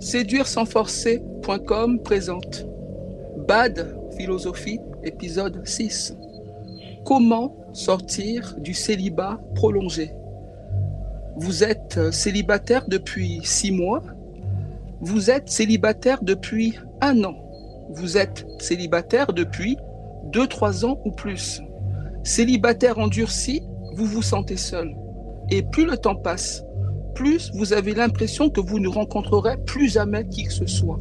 Séduire sans forcer.com présente. Bad Philosophie, épisode 6. Comment sortir du célibat prolongé? Vous êtes célibataire depuis six mois. Vous êtes célibataire depuis un an. Vous êtes célibataire depuis deux, trois ans ou plus. Célibataire endurci, vous vous sentez seul. Et plus le temps passe, plus vous avez l'impression que vous ne rencontrerez plus jamais qui que ce soit.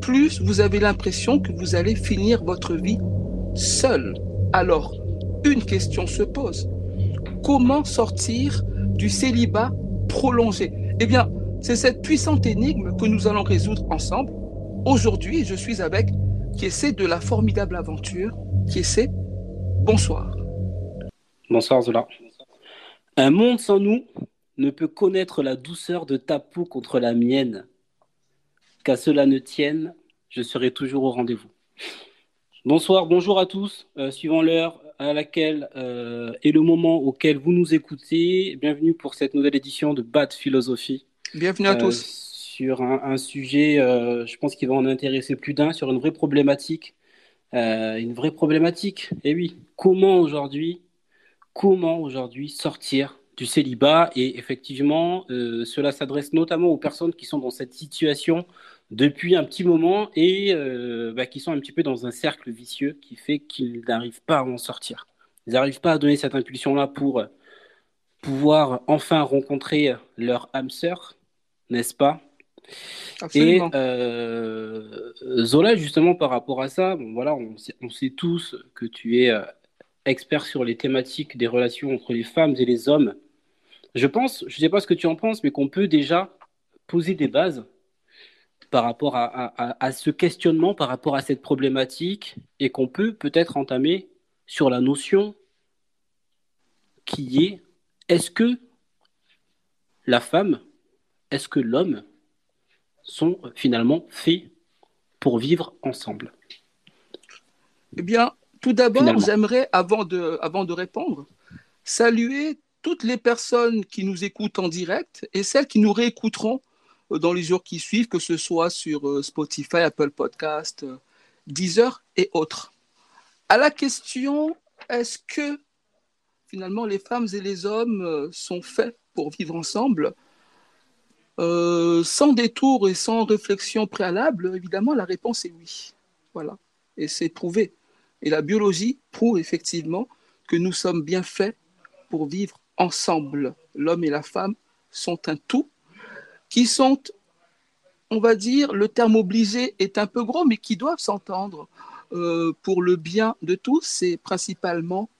Plus vous avez l'impression que vous allez finir votre vie seul. Alors, une question se pose. Comment sortir du célibat prolongé? Eh bien, c'est cette puissante énigme que nous allons résoudre ensemble. Aujourd'hui, je suis avec essaie de la formidable aventure, essaie bonsoir. Bonsoir Zola. Un monde sans nous ne peut connaître la douceur de ta peau contre la mienne. Qu'à cela ne tienne, je serai toujours au rendez-vous. Bonsoir, bonjour à tous. Euh, suivant l'heure à laquelle euh, et le moment auquel vous nous écoutez, bienvenue pour cette nouvelle édition de Bad Philosophie. Bienvenue à Euh, tous. Sur un, un sujet, euh, je pense qu'il va en intéresser plus d'un, sur une vraie problématique. Euh, une vraie problématique. Et oui, comment aujourd'hui, comment aujourd'hui sortir du célibat Et effectivement, euh, cela s'adresse notamment aux personnes qui sont dans cette situation depuis un petit moment et euh, bah, qui sont un petit peu dans un cercle vicieux qui fait qu'ils n'arrivent pas à en sortir. Ils n'arrivent pas à donner cette impulsion-là pour pouvoir enfin rencontrer leur âme sœur, n'est-ce pas? Et euh, Zola, justement, par rapport à ça, bon, voilà, on sait, on sait tous que tu es euh, expert sur les thématiques des relations entre les femmes et les hommes. Je pense, je ne sais pas ce que tu en penses, mais qu'on peut déjà poser des bases par rapport à, à- à- à ce questionnement, par rapport à cette problématique, et qu'on peut peut-être entamer sur la notion qui est est-ce que la femme, est-ce que l'homme sont finalement faits pour vivre ensemble? Eh bien, tout d'abord, j'aimerais, avant de, avant de répondre, saluer toutes les personnes qui nous écoutent en direct et celles qui nous réécouteront euh, dans les jours qui suivent, que ce soit sur euh, Spotify, Apple Podcast, euh, Deezer et autres. À la question, est-ce que finalement les femmes et les hommes sont faits pour vivre ensemble Sans détour et sans réflexion préalable, évidemment, la réponse est oui. Voilà. Et c'est prouvé. Et la biologie prouve effectivement que nous sommes bien faits pour vivre ensemble. L'homme et la femme sont un tout qui sont, on va dire, le terme obligé est un peu gros, mais qui doivent s'entendre euh, pour le bien de tous. C'est principalement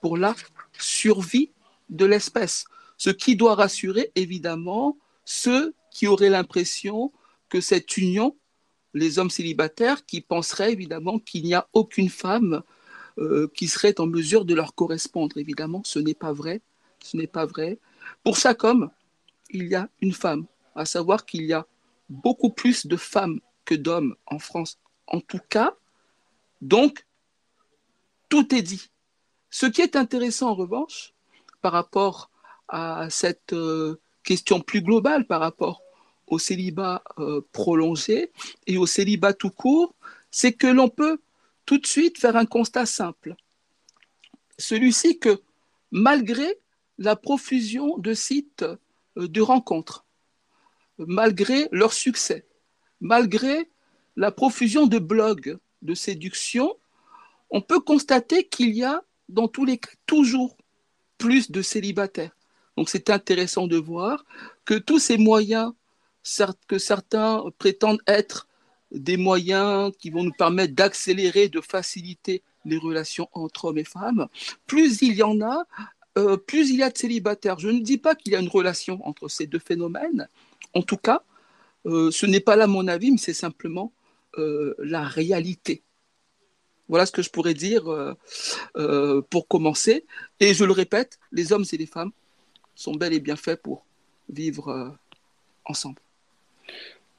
pour la survie de l'espèce. Ce qui doit rassurer, évidemment, ceux qui auraient l'impression que cette union les hommes célibataires qui penseraient évidemment qu'il n'y a aucune femme euh, qui serait en mesure de leur correspondre. Évidemment, ce n'est pas vrai. Ce n'est pas vrai. Pour chaque homme, il y a une femme. À savoir qu'il y a beaucoup plus de femmes que d'hommes en France, en tout cas. Donc, tout est dit. Ce qui est intéressant en revanche, par rapport à cette euh, question plus globale, par rapport au célibat euh, prolongé et au célibat tout court, c'est que l'on peut tout de suite faire un constat simple. Celui-ci que malgré la profusion de sites euh, de rencontres, malgré leur succès, malgré la profusion de blogs de séduction, on peut constater qu'il y a dans tous les cas toujours plus de célibataires. Donc c'est intéressant de voir que tous ces moyens que certains prétendent être des moyens qui vont nous permettre d'accélérer, de faciliter les relations entre hommes et femmes, plus il y en a, euh, plus il y a de célibataires. Je ne dis pas qu'il y a une relation entre ces deux phénomènes. En tout cas, euh, ce n'est pas là mon avis, mais c'est simplement euh, la réalité. Voilà ce que je pourrais dire pour commencer. Et je le répète, les hommes et les femmes sont bel et bien faits pour vivre ensemble.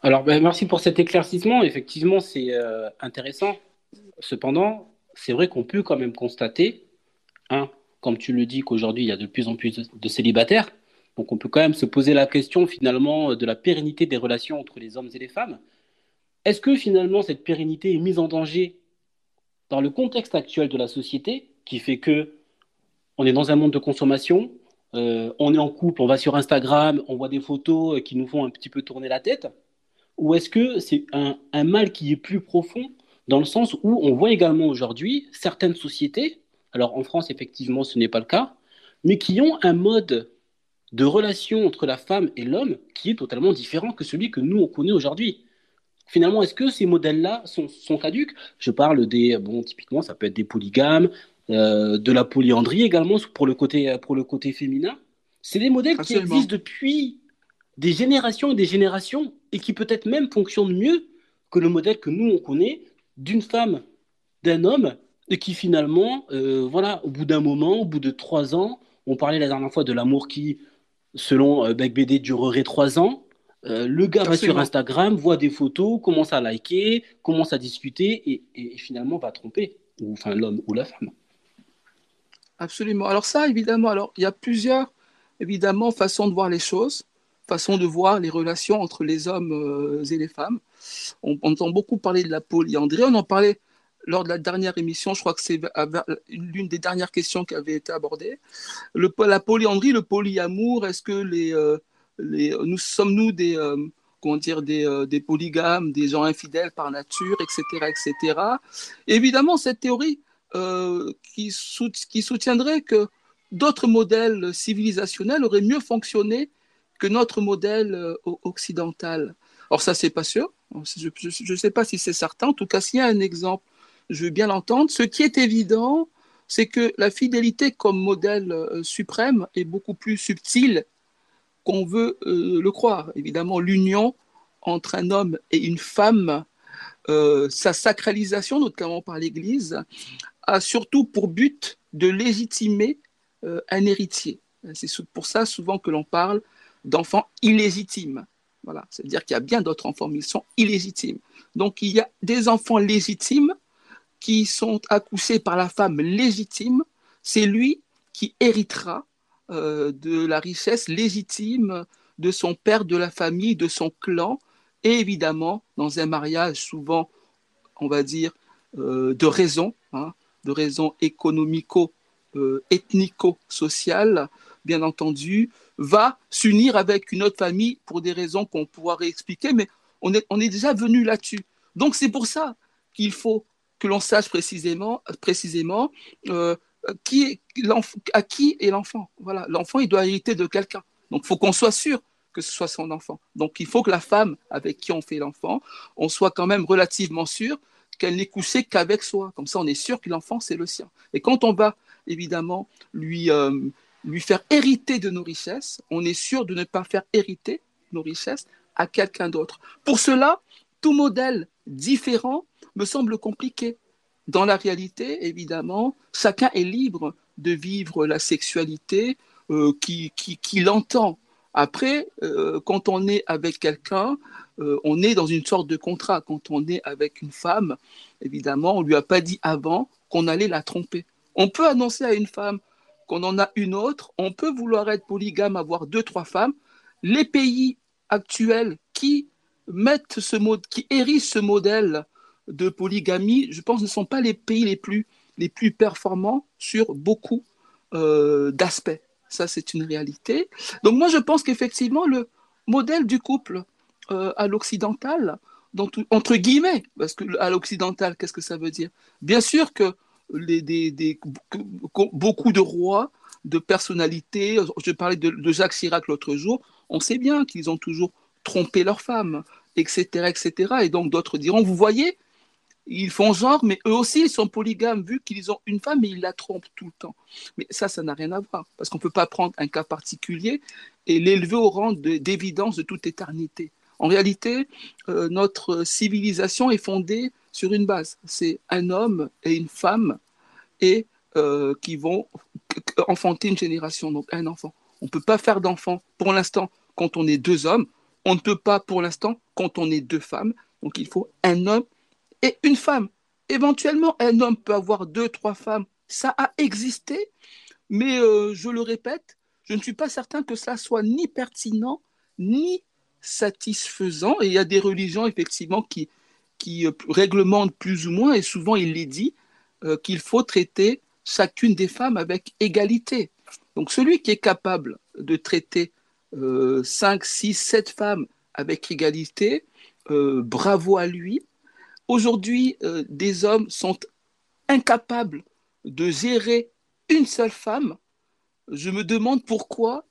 Alors, ben, merci pour cet éclaircissement. Effectivement, c'est intéressant. Cependant, c'est vrai qu'on peut quand même constater, un, comme tu le dis, qu'aujourd'hui, il y a de plus en plus de, célibataires, Donc on peut quand même se poser la question finalement de la pérennité des relations entre les hommes et les femmes. Est-ce que finalement cette pérennité est mise en danger dans le contexte actuel de la société qui fait que on est dans un monde de consommation, euh, on est en couple, on va sur Instagram, on voit des photos qui nous font un petit peu tourner la tête? Ou est-ce que c'est un, mal qui est plus profond dans le sens où on voit également aujourd'hui certaines sociétés, alors en France effectivement ce n'est pas le cas, mais qui ont un mode de relation entre la femme et l'homme qui est totalement différent que celui que nous on connaît aujourd'hui. Finalement, est-ce que ces modèles-là sont, sont, caduques Je parle des, bon, typiquement, ça peut être des polygames, euh, de la polyandrie également pour le côté, pour le côté féminin. C'est des modèles qui existent depuis des générations et des générations et qui peut-être même fonctionnent mieux que le modèle que nous on connaît d'une femme, d'un homme et qui finalement, euh, voilà, au bout d'un moment, au bout de trois ans, on parlait la dernière fois de l'amour qui, selon euh, Beck BD, durerait trois ans. le gars va sur Instagram, voit des photos, commence à liker, commence à discuter et, et finalement va tromper, ou enfin l'homme ou la femme. Absolument. Alors ça, évidemment, alors il y a plusieurs, évidemment, façons de voir les choses, façons de voir les relations entre les hommes euh, et les femmes. On, entend beaucoup parler de la polyandrie. On en parlait lors de la dernière émission. Je crois que c'est l'une des dernières questions qui avait été abordée. La polyandrie, le polyamour, est-ce que euh, nous sommes-nous des euh, comment dire, des, polygames, des gens infidèles par nature, etc., etc. évidemment, cette théorie euh, qui, qui, soutiendrait que d'autres modèles civilisationnels auraient mieux fonctionné que notre modèle euh, occidental. Or, ça, c'est pas sûr. Je ne sais pas si c'est certain. En tout cas, s'il y a un exemple, je veux bien l'entendre. Ce qui est évident, c'est que la fidélité comme modèle euh, suprême est beaucoup plus subtile qu'on veut le croire. Évidemment, l'union entre un homme et une femme, sa sacralisation, notamment par l'Église, a surtout pour but de légitimer euh, un héritier. C'est pour ça souvent que l'on parle d'enfants illégitimes. Voilà, c'est-à-dire qu'il y a bien d'autres enfants, mais ils sont illégitimes. Donc il y a des enfants légitimes qui sont accouchés par la femme légitime. C'est lui qui héritera euh, de la richesse légitime de son père, de la famille, de son clan, et évidemment, dans un mariage souvent, on va dire, euh, de raison, hein, de raisons économico-ethnico-sociales, bien entendu, va s'unir avec une autre famille pour des raisons qu'on pourra réexpliquer, mais on est, on est déjà venu là-dessus. Donc c'est pour ça qu'il faut que l'on sache précisément, précisément euh, qui à qui est l'enfant. Voilà, l'enfant, il doit hériter de quelqu'un. Donc il faut qu'on soit sûr que ce soit son enfant. Donc il faut que la femme avec qui on fait l'enfant, on soit quand même relativement sûr qu'elle n'est couchée qu'avec soi. Comme ça, on est sûr que l'enfant, c'est le sien. Et quand on va, évidemment, lui, euh, lui faire hériter de nos richesses, on est sûr de ne pas faire hériter nos richesses à quelqu'un d'autre. Pour cela, tout modèle différent me semble compliqué. Dans la réalité, évidemment, chacun est libre de vivre la sexualité euh, qui, qui, qui l'entend. Après, euh, quand on est avec quelqu'un, euh, on est dans une sorte de contrat. Quand on est avec une femme, évidemment, on ne lui a pas dit avant qu'on allait la tromper. On peut annoncer à une femme qu'on en a une autre, on peut vouloir être polygame, avoir deux, trois femmes. Les pays actuels qui mettent ce mode, qui hérissent ce modèle de polygamie, je pense, ne sont pas les pays les plus, les plus performants sur beaucoup euh, d'aspects. Ça, c'est une réalité. Donc moi, je pense qu'effectivement, le modèle du couple euh, à l'occidental, entre guillemets, parce que à l'occidental, qu'est-ce que ça veut dire? Bien sûr que les, des, beaucoup de rois, de personnalités, je parlais de, de Jacques Chirac l'autre jour, on sait bien qu'ils ont toujours trompé leurs femmes, etc., etc. Et donc d'autres diront, vous voyez, ils font genre, mais eux aussi, ils sont polygames, vu qu'ils ont une femme et ils la trompent tout le temps. Mais ça, ça n'a rien à voir, parce qu'on ne peut pas prendre un cas particulier et l'élever au rang d'évidence de, toute éternité. En réalité, euh, notre civilisation est fondée sur une base. C'est un homme et une femme et euh, qui vont enfanter une génération, donc un enfant. On ne peut pas faire d'enfant pour l'instant quand on est deux hommes. On ne peut pas pour l'instant quand on est deux femmes. Donc il faut un homme et une femme. Éventuellement, un homme peut avoir deux, trois femmes. Ça a existé, mais euh, je le répète, je ne suis pas certain que cela soit ni pertinent, ni satisfaisant. Et il y a des religions, effectivement, qui, euh, réglementent plus ou moins, et souvent il est dit, euh, qu'il faut traiter chacune des femmes avec égalité. Donc celui qui est capable de traiter 5, 6, 7 femmes avec égalité, bravo à lui. Aujourd'hui, des hommes sont incapables de gérer une seule femme. Je me demande pourquoi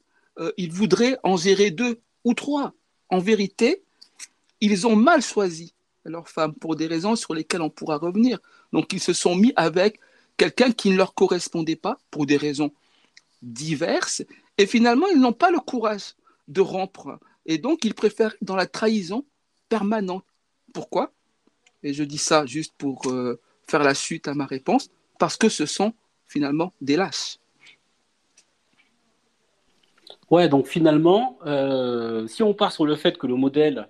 ils voudraient en gérer deux ou trois. En vérité, ils ont mal choisi leur femme pour des raisons sur lesquelles on pourra revenir. Donc ils se sont mis avec quelqu'un qui ne leur correspondait pas pour des raisons diverses et finalement ils n'ont pas le courage de rompre et donc ils préfèrent dans la trahison permanente. Pourquoi? Et je dis ça juste pour euh, faire la suite à ma réponse parce que ce sont finalement des lâches. Ouais, donc finalement, euh, si on part sur le fait que le modèle,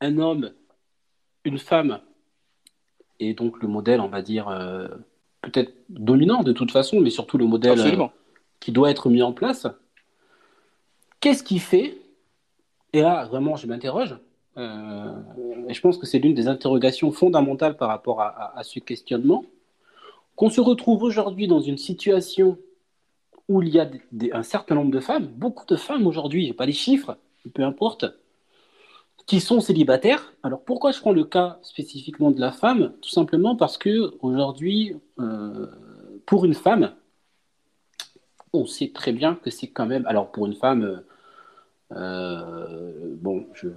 un homme une femme est donc le modèle, on va dire, euh, peut-être dominant de toute façon, mais surtout le modèle euh, qui doit être mis en place, qu'est-ce qui fait Et là, vraiment, je m'interroge. Euh, et je pense que c'est l'une des interrogations fondamentales par rapport à, ce questionnement, qu'on se retrouve aujourd'hui dans une situation où il y a un certain nombre de femmes, beaucoup de femmes aujourd'hui, je pas les chiffres, peu importe, qui sont célibataires. Alors pourquoi je prends le cas spécifiquement de la femme? Tout simplement parce que aujourd'hui, euh, pour une femme, on sait très bien que c'est quand même. Alors pour une femme, euh, bon, je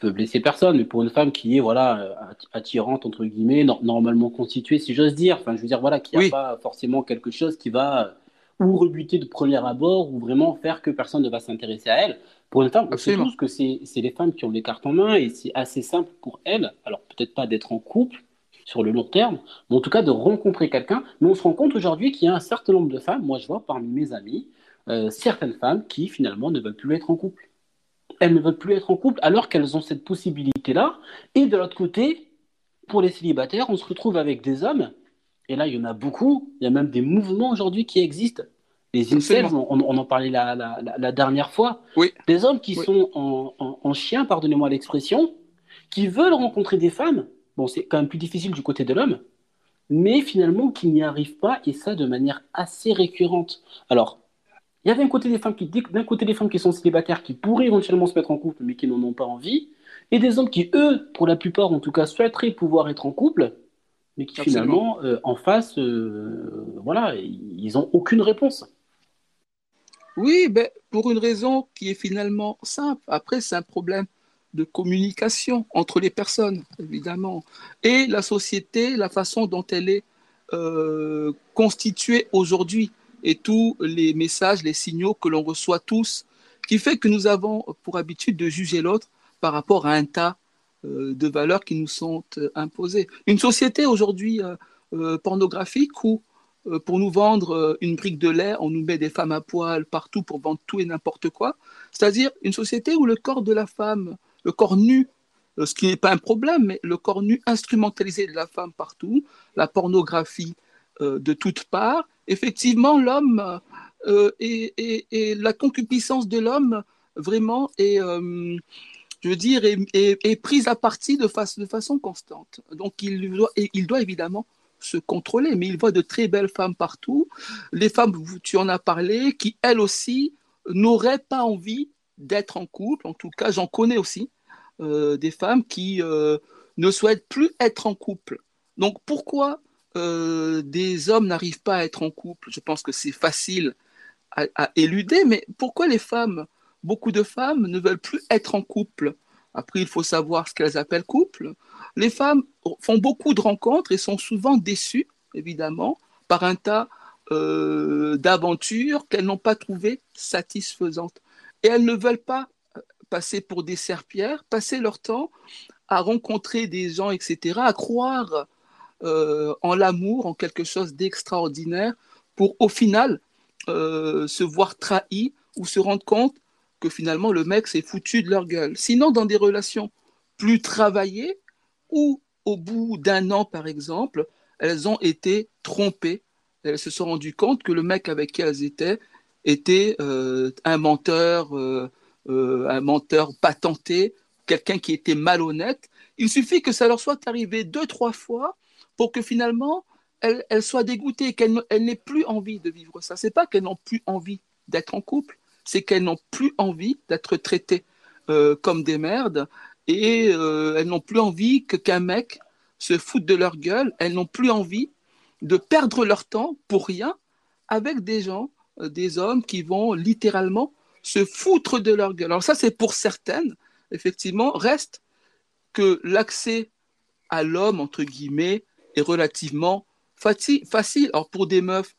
veux blesser personne, mais pour une femme qui est voilà attirante entre guillemets, normalement constituée, si j'ose dire. Enfin, je veux dire voilà, qui n'a pas forcément quelque chose qui va ou rebuter de premier abord ou vraiment faire que personne ne va s'intéresser à elle. Pour une femme, on sait tous que c'est les femmes qui ont les cartes en main et c'est assez simple pour elles, alors peut-être pas d'être en couple sur le long terme, mais en tout cas de rencontrer quelqu'un. Mais on se rend compte aujourd'hui qu'il y a un certain nombre de femmes, moi je vois parmi mes amis, euh, certaines femmes qui finalement ne veulent plus être en couple. Elles ne veulent plus être en couple alors qu'elles ont cette possibilité-là. Et de l'autre côté, pour les célibataires, on se retrouve avec des hommes, et là il y en a beaucoup, il y a même des mouvements aujourd'hui qui existent les incels, on, en parlait la, dernière fois. Oui. Des hommes qui sont en, chien, pardonnez-moi l'expression, qui veulent rencontrer des femmes. Bon, c'est quand même plus difficile du côté de l'homme, mais finalement qui n'y arrivent pas, et ça de manière assez récurrente. Alors, il y a d'un côté des femmes qui, d'un côté des femmes qui sont célibataires, qui pourraient éventuellement se mettre en couple, mais qui n'en ont pas envie, et des hommes qui, eux, pour la plupart en tout cas, souhaiteraient pouvoir être en couple, mais qui finalement, euh, en face, euh, voilà, ils n'ont aucune réponse. Oui, ben, pour une raison qui est finalement simple. Après, c'est un problème de communication entre les personnes, évidemment, et la société, la façon dont elle est euh, constituée aujourd'hui, et tous les messages, les signaux que l'on reçoit tous, qui fait que nous avons pour habitude de juger l'autre par rapport à un tas euh, de valeurs qui nous sont euh, imposées. Une société aujourd'hui pornographique où euh, pour nous vendre euh, une brique de lait, on nous met des femmes à poil partout pour vendre tout et n'importe quoi. C'est-à-dire une société où le corps de la femme, le corps nu, euh, ce qui n'est pas un problème, mais le corps nu instrumentalisé de la femme partout, la pornographie de toutes parts, effectivement, l'homme et, la concupiscence de l'homme vraiment est, je veux dire, est, prise à partie de, façon constante. Donc il doit, évidemment se contrôler, mais il voit de très belles femmes partout. Les femmes, tu en as parlé, qui elles aussi n'auraient pas envie d'être en couple. En tout cas, j'en connais aussi euh, des femmes qui euh, ne souhaitent plus être en couple. Donc pourquoi euh, des hommes n'arrivent pas à être en couple Je pense que c'est facile à, éluder, mais pourquoi les femmes, beaucoup de femmes ne veulent plus être en couple? Après, il faut savoir ce qu'elles appellent couple. Les femmes font beaucoup de rencontres et sont souvent déçues, évidemment, par un tas euh, d'aventures qu'elles n'ont pas trouvées satisfaisantes. Et elles ne veulent pas euh, passer pour des serpillères, passer leur temps à rencontrer des gens, etc., à croire euh, en l'amour, en quelque chose d'extraordinaire, pour au final se voir trahi ou se rendre compte que finalement le mec s'est foutu de leur gueule. Sinon, dans des relations plus travaillées, ou au bout d'un an, par exemple, elles ont été trompées. Elles se sont rendues compte que le mec avec qui elles étaient était un menteur, un menteur patenté, quelqu'un qui était malhonnête. Il suffit que ça leur soit arrivé deux, trois fois pour que finalement, elle, elle soit dégoûtée, qu'elle n'ait plus envie de vivre ça. C'est pas qu'elles n'ont plus envie d'être en couple, c'est qu'elles n'ont plus envie d'être traitées euh, comme des merdes et euh, elles n'ont plus envie que qu'un mec se foute de leur gueule. Elles n'ont plus envie de perdre leur temps pour rien avec des gens, euh, des hommes qui vont littéralement se foutre de leur gueule. Alors ça, c'est pour certaines, effectivement, reste que l'accès à l'homme, entre guillemets, est relativement facile. Alors pour des meufs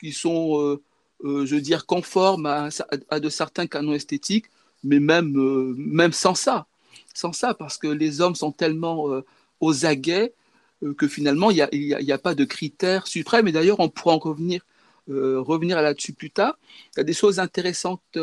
qui sont, je veux dire, conformes à, à, de certains canons esthétiques, mais même, euh, même sans ça, sans ça, parce que les hommes sont tellement euh, aux aguets euh, que finalement, il n'y a, a, pas de critères suprêmes. Et d'ailleurs, on pourra en revenir, revenir là-dessus plus tard. Il y a des choses intéressantes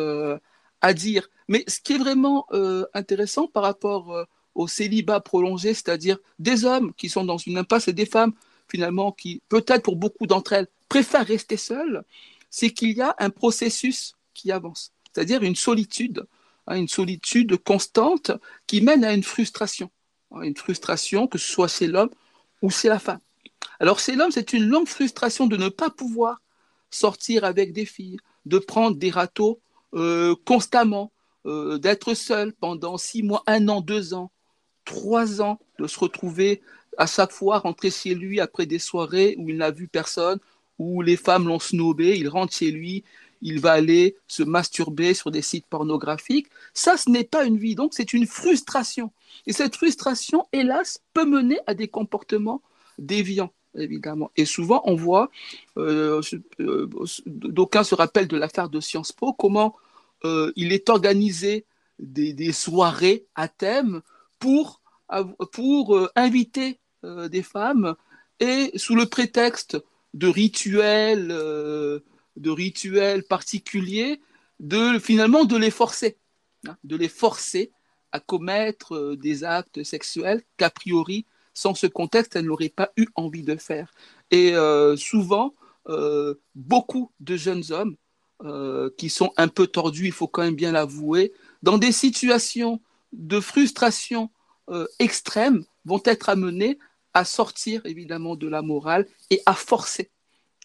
à dire. Mais ce qui est vraiment intéressant par rapport au célibat prolongé, c'est-à-dire des hommes qui sont dans une impasse et des femmes, finalement, qui, peut-être pour beaucoup d'entre elles, préfèrent rester seules, c'est qu'il y a un processus qui avance, c'est-à-dire une solitude Hein, une solitude constante qui mène à une frustration, hein, une frustration que ce soit chez l'homme ou chez la femme. Alors chez l'homme, c'est une longue frustration de ne pas pouvoir sortir avec des filles, de prendre des râteaux euh, constamment, euh, d'être seul pendant six mois, un an, deux ans, trois ans, de se retrouver à chaque fois rentrer chez lui après des soirées où il n'a vu personne, où les femmes l'ont snobé, il rentre chez lui, il va aller se masturber sur des sites pornographiques. Ça, ce n'est pas une vie, donc c'est une frustration. Et cette frustration, hélas, peut mener à des comportements déviants évidemment. Et souvent, on voit, euh, euh, d'aucuns se rappellent de l'affaire de Sciences Po, comment euh, il est organisé des, soirées à thème pour, pour inviter des femmes et sous le prétexte de rituels de rituels particuliers, de finalement de les forcer, hein, de les forcer à commettre euh, des actes sexuels qu'a priori, sans ce contexte, elles n'auraient pas eu envie de faire. Et euh, souvent, euh, beaucoup de jeunes hommes qui sont un peu tordus, il faut quand même bien l'avouer, dans des situations de frustration extrême, vont être amenés à sortir évidemment de la morale et à forcer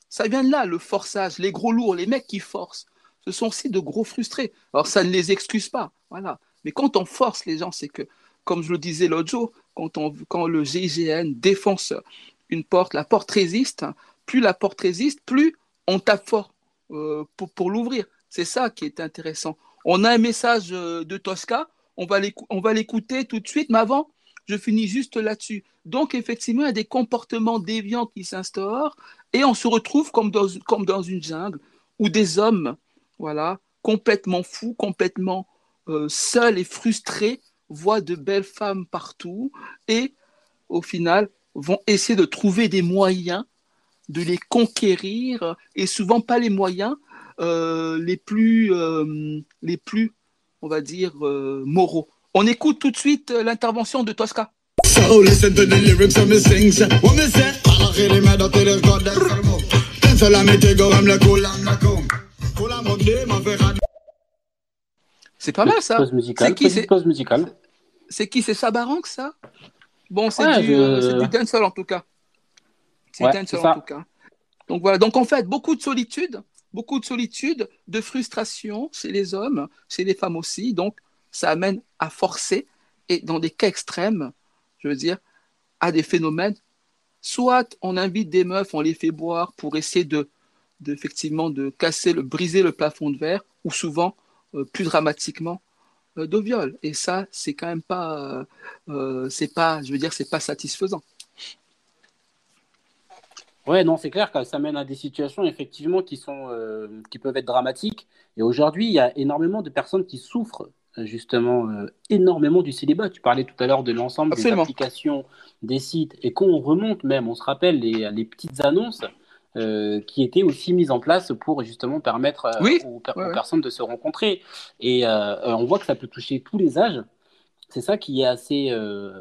ça vient de là, le forçage, les gros lourds, les mecs qui forcent. Ce sont aussi de gros frustrés. Alors, ça ne les excuse pas. Voilà. Mais quand on force les gens, c'est que, comme je le disais l'autre jour, quand, on, quand le GIGN défonce une porte, la porte résiste. Plus la porte résiste, plus on tape fort euh, pour, pour l'ouvrir. C'est ça qui est intéressant. On a un message euh, de Tosca, on va l'écouter tout de suite, mais avant, je finis juste là-dessus. Donc, effectivement, il y a des comportements déviants qui s'instaurent et on se retrouve comme dans, une jungle où des hommes, voilà, complètement fous, complètement euh, seuls et frustrés, voient de belles femmes partout et, au final, vont essayer de trouver des moyens de les conquérir et souvent pas les moyens euh, les plus, euh, les plus, on va dire, moraux. On écoute tout de suite euh, l'intervention de Tosca. C'est pas mal ça. C'est qui c'est C'est qui c'est Sabarank ça? Bon, c'est du, euh, du dancehall en tout cas. C'est ouais, dancehall en tout cas. Donc voilà, donc en fait, beaucoup de solitude, beaucoup de solitude, de frustration chez les hommes, chez les femmes aussi. Donc ça amène à forcer et dans des cas extrêmes, je veux dire, à des phénomènes. Soit on invite des meufs, on les fait boire pour essayer de, effectivement de casser, le, briser le plafond de verre, ou souvent, euh, plus dramatiquement, euh, de viol. Et ça, c'est quand même pas, euh, c'est pas, je veux dire, c'est pas satisfaisant. Ouais, non, c'est clair que ça mène à des situations effectivement qui sont, qui peuvent être dramatiques. Et aujourd'hui, il y a énormément de personnes qui souffrent justement euh, énormément du célibat. Tu parlais tout à l'heure de l'ensemble des applications, des sites, et quand on remonte même, on se rappelle les, les petites annonces euh, qui étaient aussi mises en place pour justement permettre euh, aux, personnes de se rencontrer. Et on voit que ça peut toucher tous les âges. C'est ça qui est assez,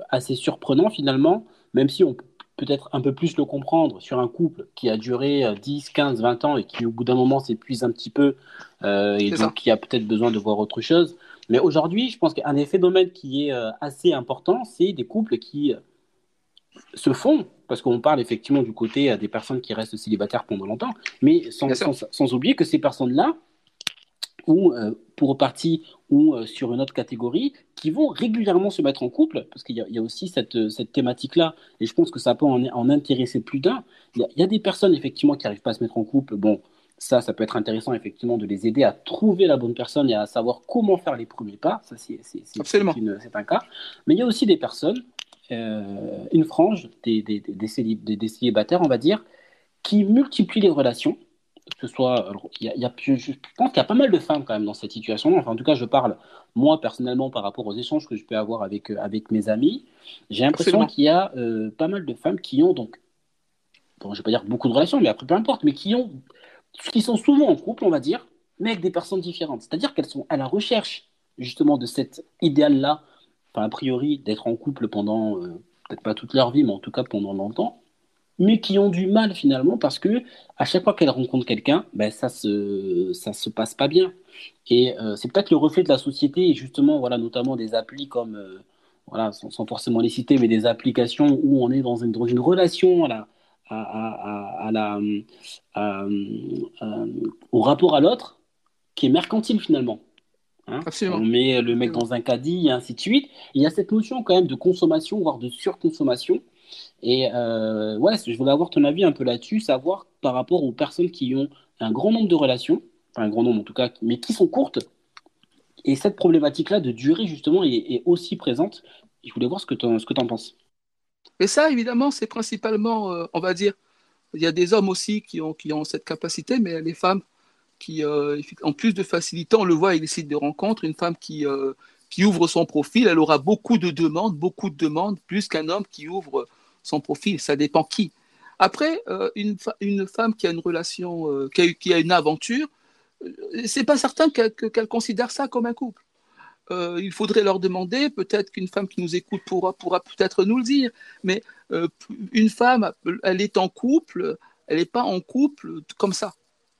assez surprenant finalement, même si on peut-être un peu plus le comprendre sur un couple qui a duré 10, 15, 20 ans et qui au bout d'un moment s'épuise un petit peu euh, et donc qui a peut-être besoin de voir autre chose. Mais aujourd'hui, je pense qu'un des phénomènes qui est euh, assez important, c'est des couples qui euh, se font, parce qu'on parle effectivement du côté des personnes qui restent célibataires pendant longtemps, mais sans, sans oublier que ces personnes-là ou euh, pour partie ou euh, sur une autre catégorie qui vont régulièrement se mettre en couple, parce qu'il y, a aussi cette, cette thématique-là, et je pense que ça peut en, intéresser plus d'un. Il, y, a des personnes effectivement qui n'arrivent pas à se mettre en couple. Bon, ça, ça peut être intéressant effectivement de les aider à trouver la bonne personne et à savoir comment faire les premiers pas. Ça, c'est, c'est, un cas. Mais il y a aussi des personnes, euh, une frange des, des, des, des célibataires, on va dire, qui multiplient les relations que ce soit. Il y a, je pense qu'il y a pas mal de femmes quand même dans cette situation-là. Enfin, en tout cas, je parle moi personnellement par rapport aux échanges que je peux avoir avec, euh, avec mes amis. J'ai l'impression qu'il y a euh, pas mal de femmes qui ont donc, bon, je vais pas dire beaucoup de relations, mais après peu importe, mais qui ont, qui sont souvent en couple, on va dire, mais avec des personnes différentes. C'est-à-dire qu'elles sont à la recherche justement de cet idéal-là, enfin a priori d'être en couple pendant euh, peut-être pas toute leur vie, mais en tout cas pendant longtemps mais qui ont du mal finalement parce que à chaque fois qu'elles rencontrent quelqu'un, ben ça se ça se passe pas bien. Et euh, c'est peut-être le reflet de la société et justement voilà notamment des applis comme euh, voilà sans, forcément les citer, mais des applications où on est dans une dans une relation à la à, à, à la au rapport à l'autre qui est mercantile finalement. Hein on met le mec dans un caddie et ainsi de suite. il y a cette notion quand même de consommation, voire de surconsommation, et euh, ouais, je voulais avoir ton avis un peu là-dessus, savoir par rapport aux personnes qui ont un grand nombre de relations, enfin un grand nombre en tout cas, mais qui sont courtes. Et cette problématique-là de durée, justement, est, aussi présente. Je voulais voir ce que tu en penses. Et ça, évidemment, c'est principalement, euh, on va dire, il y a des hommes aussi qui ont, qui ont cette capacité, mais les femmes qui, euh, en plus de faciliter, on le voit avec les sites de rencontres, une femme qui, euh, qui ouvre son profil, elle aura beaucoup de demandes, beaucoup de demandes, plus qu'un homme qui ouvre son profil, ça dépend qui. Après, euh, une, une, femme qui a une relation, euh, qui, a, qui, a, une aventure, euh, c'est pas certain qu'elle considère ça comme un couple. il faudrait leur demander, peut-être qu'une femme qui nous écoute pourra, pourra peut-être nous le dire, mais une femme, elle est en couple, elle n'est pas en couple comme ça.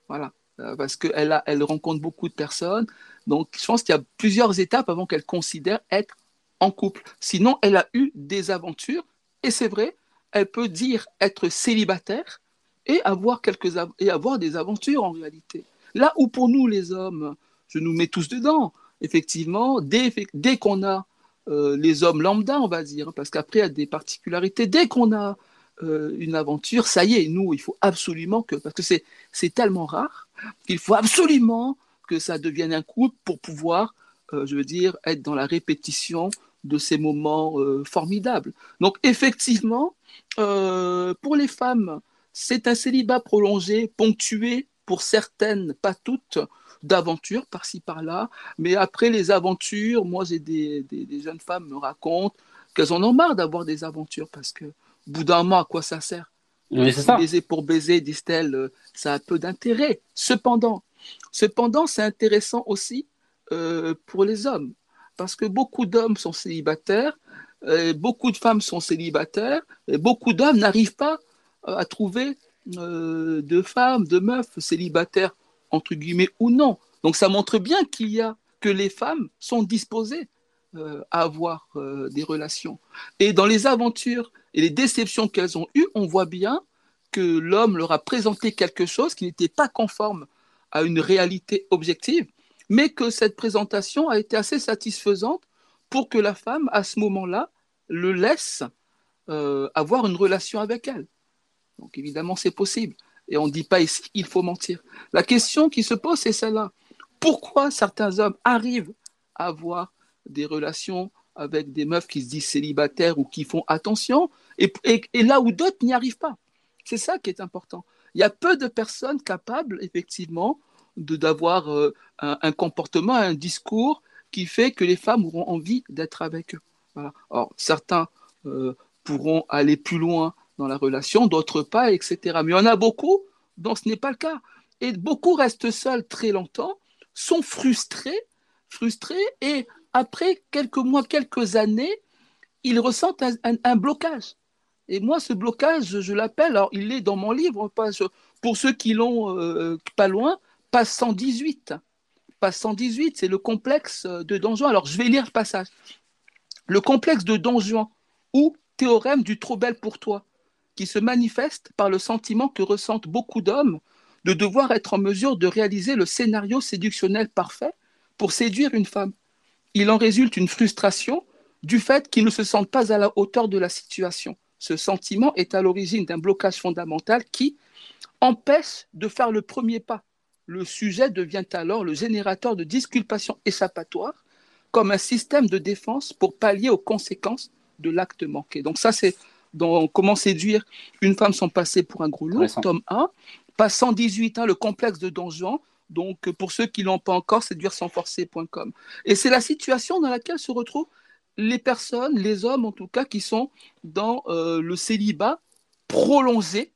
Voilà. Parce qu'elle elle rencontre beaucoup de personnes. Donc, je pense qu'il y a plusieurs étapes avant qu'elle considère être en couple. Sinon, elle a eu des aventures et c'est vrai, elle peut dire être célibataire et avoir, quelques et avoir des aventures en réalité. Là où pour nous, les hommes, je nous mets tous dedans, effectivement, dès, dès qu'on a euh, les hommes lambda, on va dire, parce qu'après, il y a des particularités, dès qu'on a euh, une aventure, ça y est, nous, il faut absolument que, parce que c'est tellement rare, qu'il faut absolument que ça devienne un couple pour pouvoir, euh, je veux dire, être dans la répétition de ces moments euh, formidables. Donc effectivement, euh, pour les femmes, c'est un célibat prolongé, ponctué pour certaines, pas toutes, d'aventures par-ci par-là. Mais après les aventures, moi j'ai des, jeunes femmes me racontent qu'elles en ont marre d'avoir des aventures parce que au bout d'un moment, à quoi ça sert? Baiser pour baiser, disent-elles, euh, ça a peu d'intérêt. Cependant, cependant, c'est intéressant aussi pour les hommes parce que beaucoup d'hommes sont célibataires, beaucoup de femmes sont célibataires, et beaucoup d'hommes n'arrivent pas euh, à trouver euh, de femmes, de meufs célibataires, entre guillemets, ou non. Donc ça montre bien qu'il y a que les femmes sont disposées euh, à avoir des relations. Et dans les aventures et les déceptions qu'elles ont eues, on voit bien que l'homme leur a présenté quelque chose qui n'était pas conforme à une réalité objective mais que cette présentation a été assez satisfaisante pour que la femme, à ce moment-là, le laisse euh, avoir une relation avec elle. Donc évidemment, c'est possible. Et on ne dit pas ici qu'il faut mentir. La question qui se pose, c'est celle-là. Pourquoi certains hommes arrivent à avoir des relations avec des meufs qui se disent célibataires ou qui font attention, et, et là où d'autres n'y arrivent pas? C'est ça qui est important. Il y a peu de personnes capables, effectivement, d'avoir euh, un, comportement, un discours qui fait que les femmes auront envie d'être avec eux. Voilà. Alors, certains euh, pourront aller plus loin dans la relation, d'autres pas, etc. Mais il y en a beaucoup dont ce n'est pas le cas. Et beaucoup restent seuls très longtemps, sont frustrés, frustrés, et après quelques mois, quelques années, ils ressentent un, blocage. Et moi, ce blocage, je l'appelle, alors il est dans mon livre, pour ceux qui l'ont euh, pas loin, page 118. Page 118, c'est le complexe de Don Juan. Alors, je vais lire le passage. Le complexe de Don Juan, ou théorème du trop belle pour toi, qui se manifeste par le sentiment que ressentent beaucoup d'hommes de devoir être en mesure de réaliser le scénario séductionnel parfait pour séduire une femme. Il en résulte une frustration du fait qu'ils ne se sentent pas à la hauteur de la situation. Ce sentiment est à l'origine d'un blocage fondamental qui empêche de faire le premier pas. Le sujet devient alors le générateur de disculpation échappatoire comme un système de défense pour pallier aux conséquences de l'acte manqué. Donc ça, c'est dans Comment séduire une femme sans passer pour un gros loup, tome 1. Pas 118, le complexe de Don Donc, pour ceux qui ne l'ont pas encore, séduire sans forcer.com. Et c'est la situation dans laquelle se retrouvent les personnes, les hommes en tout cas, qui sont dans euh, le célibat prolongé.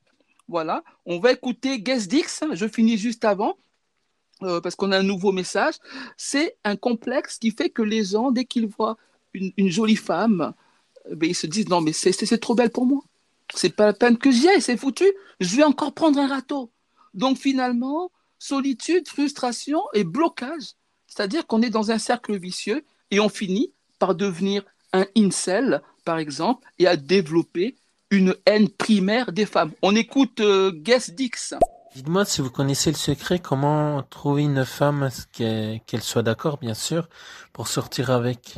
Voilà. On va écouter Guest Dix. Je finis juste avant. Euh, parce qu'on a un nouveau message, c'est un complexe qui fait que les gens, dès qu'ils voient une, jolie femme, euh, ben, ils se disent non mais c'est trop belle pour moi. C'est pas la peine que j'y aille, c'est foutu. Je vais encore prendre un râteau. Donc finalement, solitude, frustration et blocage. C'est-à-dire qu'on est dans un cercle vicieux et on finit par devenir un incel, par exemple, et à développer une haine primaire des femmes. On écoute euh, Guess Dix. Dites-moi si vous connaissez le secret, comment trouver une femme qu'elle soit d'accord, bien sûr, pour sortir avec?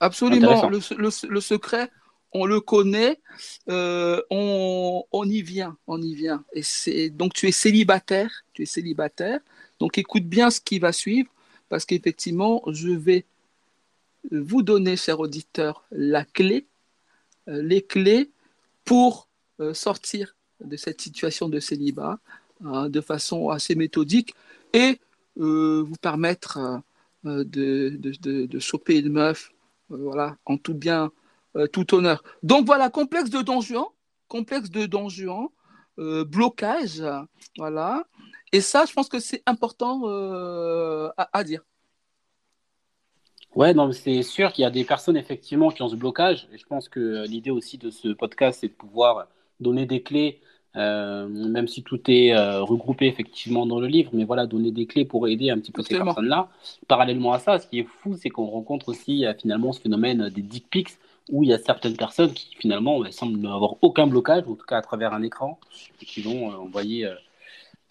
Absolument. Le, secret, on le connaît, euh, on, y vient, on y vient. Et c'est donc tu es célibataire, tu es célibataire. Donc écoute bien ce qui va suivre parce qu'effectivement, je vais vous donner, chers auditeurs, la clé, les clés pour euh, sortir de cette situation de célibat hein, de façon assez méthodique et euh, vous permettre de, de, de, choper une meuf voilà, en tout bien, tout honneur. Donc voilà, complexe de Don Juan, complexe de Don blocage, voilà. Et ça, je pense que c'est important euh, à, dire. Ouais, non, c'est sûr qu'il y a des personnes effectivement qui ont ce blocage. Et je pense que l'idée aussi de ce podcast, c'est de pouvoir donner des clés, euh, même si tout est euh, regroupé effectivement dans le livre, mais voilà, donner des clés pour aider un petit peu ces personnes-là. Parallèlement à ça, ce qui est fou, c'est qu'on rencontre aussi finalement ce phénomène des dick pics, où il y a certaines personnes qui finalement semblent n'avoir aucun blocage, en tout cas à travers un écran, et qui vont envoyer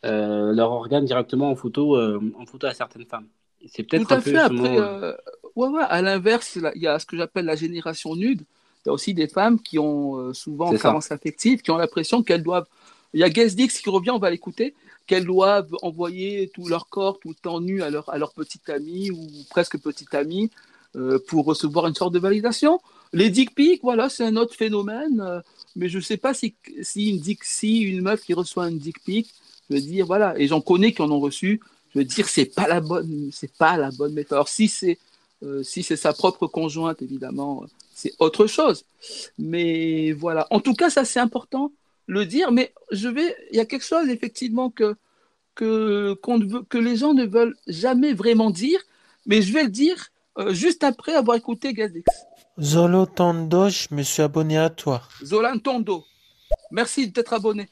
euh, leur organe directement en photo, euh, en photo à certaines femmes. C'est peut-être un fait. Après, euh, ouais, ouais, à l'inverse, il y a ce que j'appelle la génération nude. Il y a aussi des femmes qui ont souvent carence affective, qui ont l'impression qu'elles doivent. Il y a Dix qui revient, on va l'écouter, qu'elles doivent envoyer tout leur corps tout le temps nu à leur, à leur petite amie ou presque petite amie pour recevoir une sorte de validation. Les dick pics, voilà, c'est un autre phénomène, mais je ne sais pas si, si, une dick, si une meuf qui reçoit un dick pic, je veux dire, voilà, et j'en connais qui en ont reçu. Je veux dire, c'est pas la bonne, c'est pas la bonne méthode. Alors, si c'est euh, si c'est sa propre conjointe, évidemment, c'est autre chose. Mais voilà. En tout cas, ça c'est important le dire. Mais je vais, il y a quelque chose effectivement que que veut, que les gens ne veulent jamais vraiment dire. Mais je vais le dire euh, juste après avoir écouté Gazix. Zolo Tondo, je me suis abonné à toi. Zolan Tondo, merci de t'être abonné.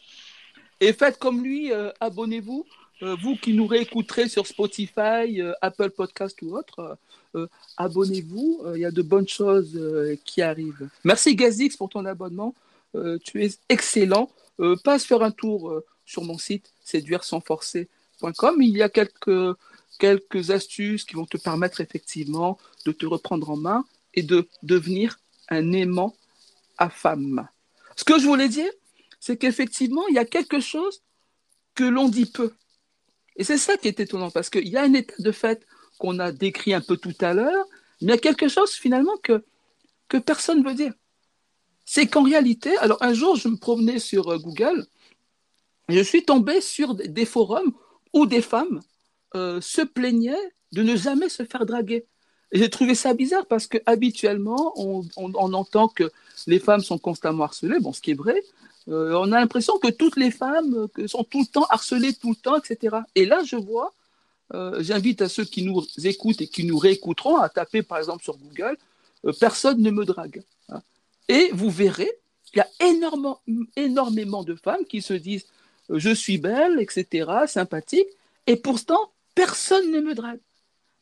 Et faites comme lui, euh, abonnez-vous. Euh, vous qui nous réécouterez sur Spotify, euh, Apple Podcast ou autre, abonnez-vous. Il y a de bonnes choses qui arrivent. Merci Gazix pour ton abonnement. tu es excellent. passe faire un tour sur mon site séduire-sans-forcer.com. Il y a quelques, quelques astuces qui vont te permettre effectivement de te reprendre en main et de devenir un aimant à femme. Ce que je voulais dire, c'est qu'effectivement, il y a quelque chose que l'on dit peu. Et c'est ça qui est étonnant, parce qu'il y a un état de fait qu'on a décrit un peu tout à l'heure, mais il y a quelque chose finalement que, personne ne veut dire. C'est qu'en réalité, alors un jour, je me promenais sur euh, Google, je suis tombé sur des forums où des femmes euh, se plaignaient de ne jamais se faire draguer. Et j'ai trouvé ça bizarre parce que habituellement, on, on, entend que les femmes sont constamment harcelées, bon, ce qui est vrai, euh, on a l'impression que toutes les femmes euh, sont tout le temps harcelées, tout le temps, etc. Et là, je vois, euh, j'invite à ceux qui nous écoutent et qui nous réécouteront à taper, par exemple, sur Google, personne ne me drague. Hein. Et vous verrez, il y a énormément, énormément de femmes qui se disent je suis belle, etc., sympathique, et pourtant, personne ne me drague.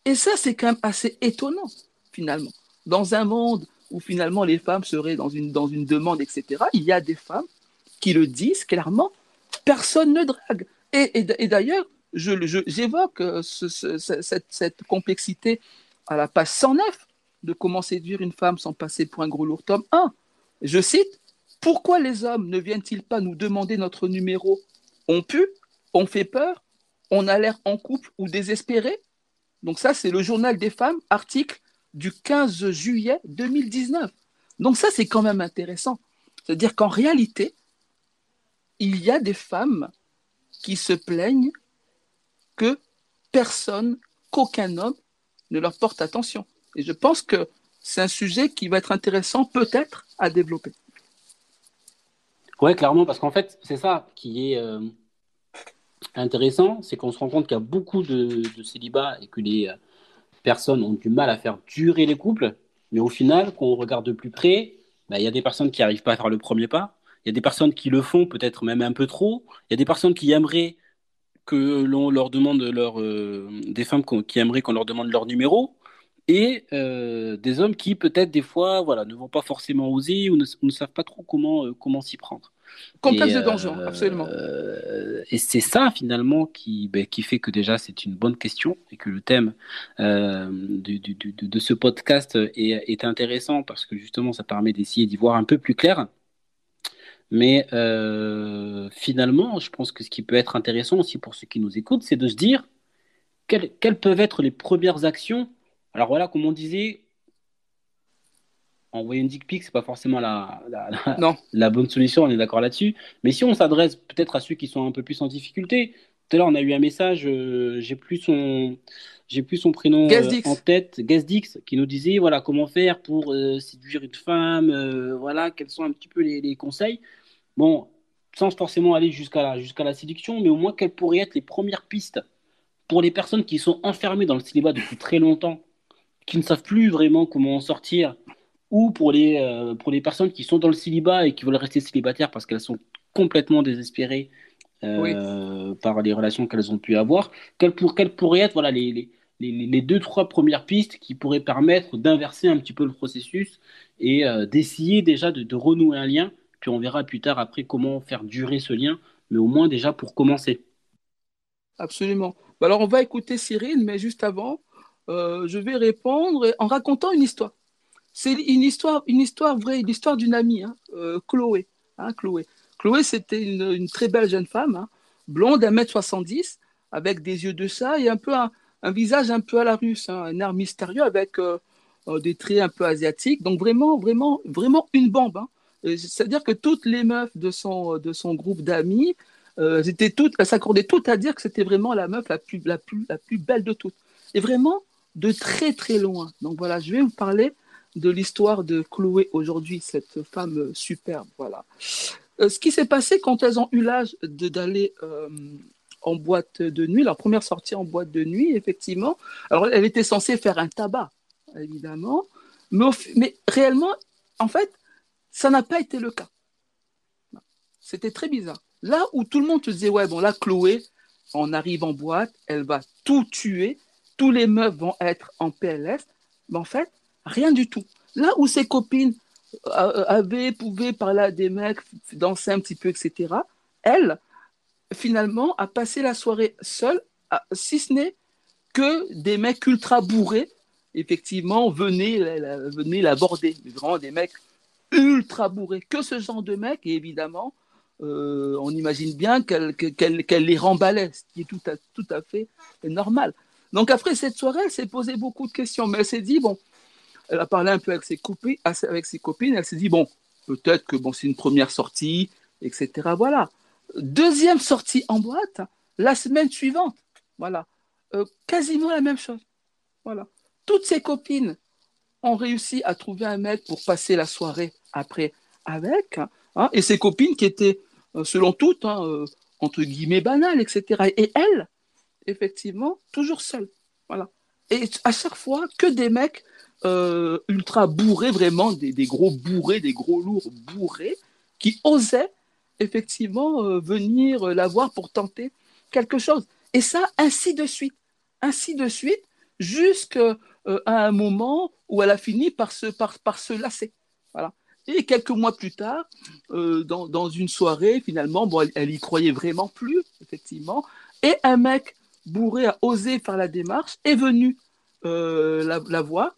Et ça, c'est quand même assez étonnant, finalement. Dans un monde où finalement les femmes seraient dans une, dans une demande, etc., il y a des femmes qui le disent clairement, personne ne drague. Et, et, d'ailleurs, j'évoque je, euh, cette, cette, complexité à la page 109 de comment séduire une femme sans passer pour un gros lourd tome 1. Je cite, Pourquoi les hommes ne viennent-ils pas nous demander notre numéro? On pue On fait peur On a l'air en couple ou désespéré? Donc ça, c'est le journal des femmes, article du 15 juillet 2019. Donc ça, c'est quand même intéressant. C'est-à-dire qu'en réalité, il y a des femmes qui se plaignent que personne, qu'aucun homme ne leur porte attention. Et je pense que c'est un sujet qui va être intéressant peut-être à développer. Oui, clairement, parce qu'en fait, c'est ça qui est euh, intéressant, c'est qu'on se rend compte qu'il y a beaucoup de, célibats et que les euh, personnes ont du mal à faire durer les couples, mais au final, quand on regarde de plus près, bah, il y a des personnes qui n'arrivent pas à faire le premier pas, il y a des personnes qui le font peut-être même un peu trop, il y a des personnes qui aimeraient que l'on leur demande leur, euh, des femmes qui aimeraient qu'on leur demande leur numéro, et euh, des hommes qui peut-être des fois voilà ne vont pas forcément oser ou ne, savent pas trop comment euh, comment s'y prendre. Complexe de danger, absolument. et c'est ça finalement qui ben, qui fait que déjà c'est une bonne question et que le thème de, de, de, ce podcast est, est, intéressant parce que justement ça permet d'essayer d'y voir un peu plus clair. Mais euh, finalement, je pense que ce qui peut être intéressant aussi pour ceux qui nous écoutent, c'est de se dire quelles, peuvent être les premières actions. Alors voilà, comme on disait, envoyer une dick pic, c'est pas forcément la, la, bonne solution, on est d'accord là-dessus. Mais si on s'adresse peut-être à ceux qui sont un peu plus en difficulté, tout à l'heure on a eu un message, euh, j'ai plus son, j'ai plus son prénom euh, en tête, Gazdix, qui nous disait voilà comment faire pour séduire une femme, voilà quels sont un petit peu les conseils. Bon, sans forcément aller jusqu'à la, jusqu'à la séduction, mais au moins quelles pourraient être les premières pistes pour les personnes qui sont enfermées dans le célibat depuis très longtemps, qui ne savent plus vraiment comment en sortir, ou pour les, euh, pour les personnes qui sont dans le célibat et qui veulent rester célibataires parce qu'elles sont complètement désespérées euh, par les relations qu'elles ont pu avoir, quelles, pour, quelles pourraient être voilà, les, les, les, deux, trois premières pistes qui pourraient permettre d'inverser un petit peu le processus et euh, d'essayer déjà de, de renouer un lien puis on verra plus tard après comment faire durer ce lien, mais au moins déjà pour commencer. Absolument. Bah, alors on va écouter Cyril, mais juste avant, je vais répondre en racontant une histoire. C'est une histoire, une histoire vraie, une histoire d'une amie, hein, euh, Chloé. Hein, Chloé. Chloé, c'était une, très belle jeune femme, hein, blonde, 1m70, avec des yeux de ça et un peu un, visage un peu à la russe, un air mystérieux avec euh, des traits un peu asiatiques. Donc vraiment, vraiment, vraiment une bombe. C'est-à-dire que toutes les meufs de son, de son groupe d'amis, euh, elles s'accordaient toutes à dire que c'était vraiment la meuf la plus, la, plus, la plus belle de toutes. Et vraiment de très très loin. Donc voilà, je vais vous parler de l'histoire de Chloé aujourd'hui, cette femme superbe. Voilà. Euh, ce qui s'est passé quand elles ont eu l'âge d'aller euh, en boîte de nuit, leur première sortie en boîte de nuit, effectivement. Alors, elle était censée faire un tabac, évidemment, mais, mais réellement, en fait, ça n'a pas été le cas. C'était très bizarre. Là où tout le monde te disait, ouais, bon, là, Chloé, on arrive en boîte, elle va tout tuer, tous les meufs vont être en PLS, mais en fait, rien du tout. Là où ses copines euh, avaient, pouvaient parler à des mecs, danser un petit peu, etc., elle, finalement, a passé la soirée seule, si ce n'est que des mecs ultra bourrés, effectivement, venaient, venaient l'aborder. Vraiment des mecs ultra bourré, que ce genre de mec, et évidemment, euh, on imagine bien qu'elle les remballait, ce qui est tout à, tout à fait normal. Donc après cette soirée, elle s'est posé beaucoup de questions, mais elle s'est dit, bon, elle a parlé un peu avec ses copines, avec ses copines elle s'est dit, bon, peut-être que bon, c'est une première sortie, etc. Voilà. Deuxième sortie en boîte, la semaine suivante, voilà. Euh, quasiment la même chose. Voilà. Toutes ses copines ont réussi à trouver un mec pour passer la soirée après avec, hein, et ses copines qui étaient, euh, selon toutes, hein, euh, entre guillemets, banales, etc. Et elle, effectivement, toujours seule. Voilà. Et à chaque fois, que des mecs ultra bourrés, vraiment des, gros bourrés, des gros lourds bourrés, qui osaient effectivement venir la voir pour tenter quelque chose. Et ça, ainsi de suite, ainsi de suite, jusqu'à un moment où elle a fini par se, lasser. Voilà. Et quelques mois plus tard, euh, dans, une soirée, finalement, bon, elle, elle, y croyait vraiment plus, effectivement, et un mec bourré a osé faire la démarche, est venu euh, la, voir.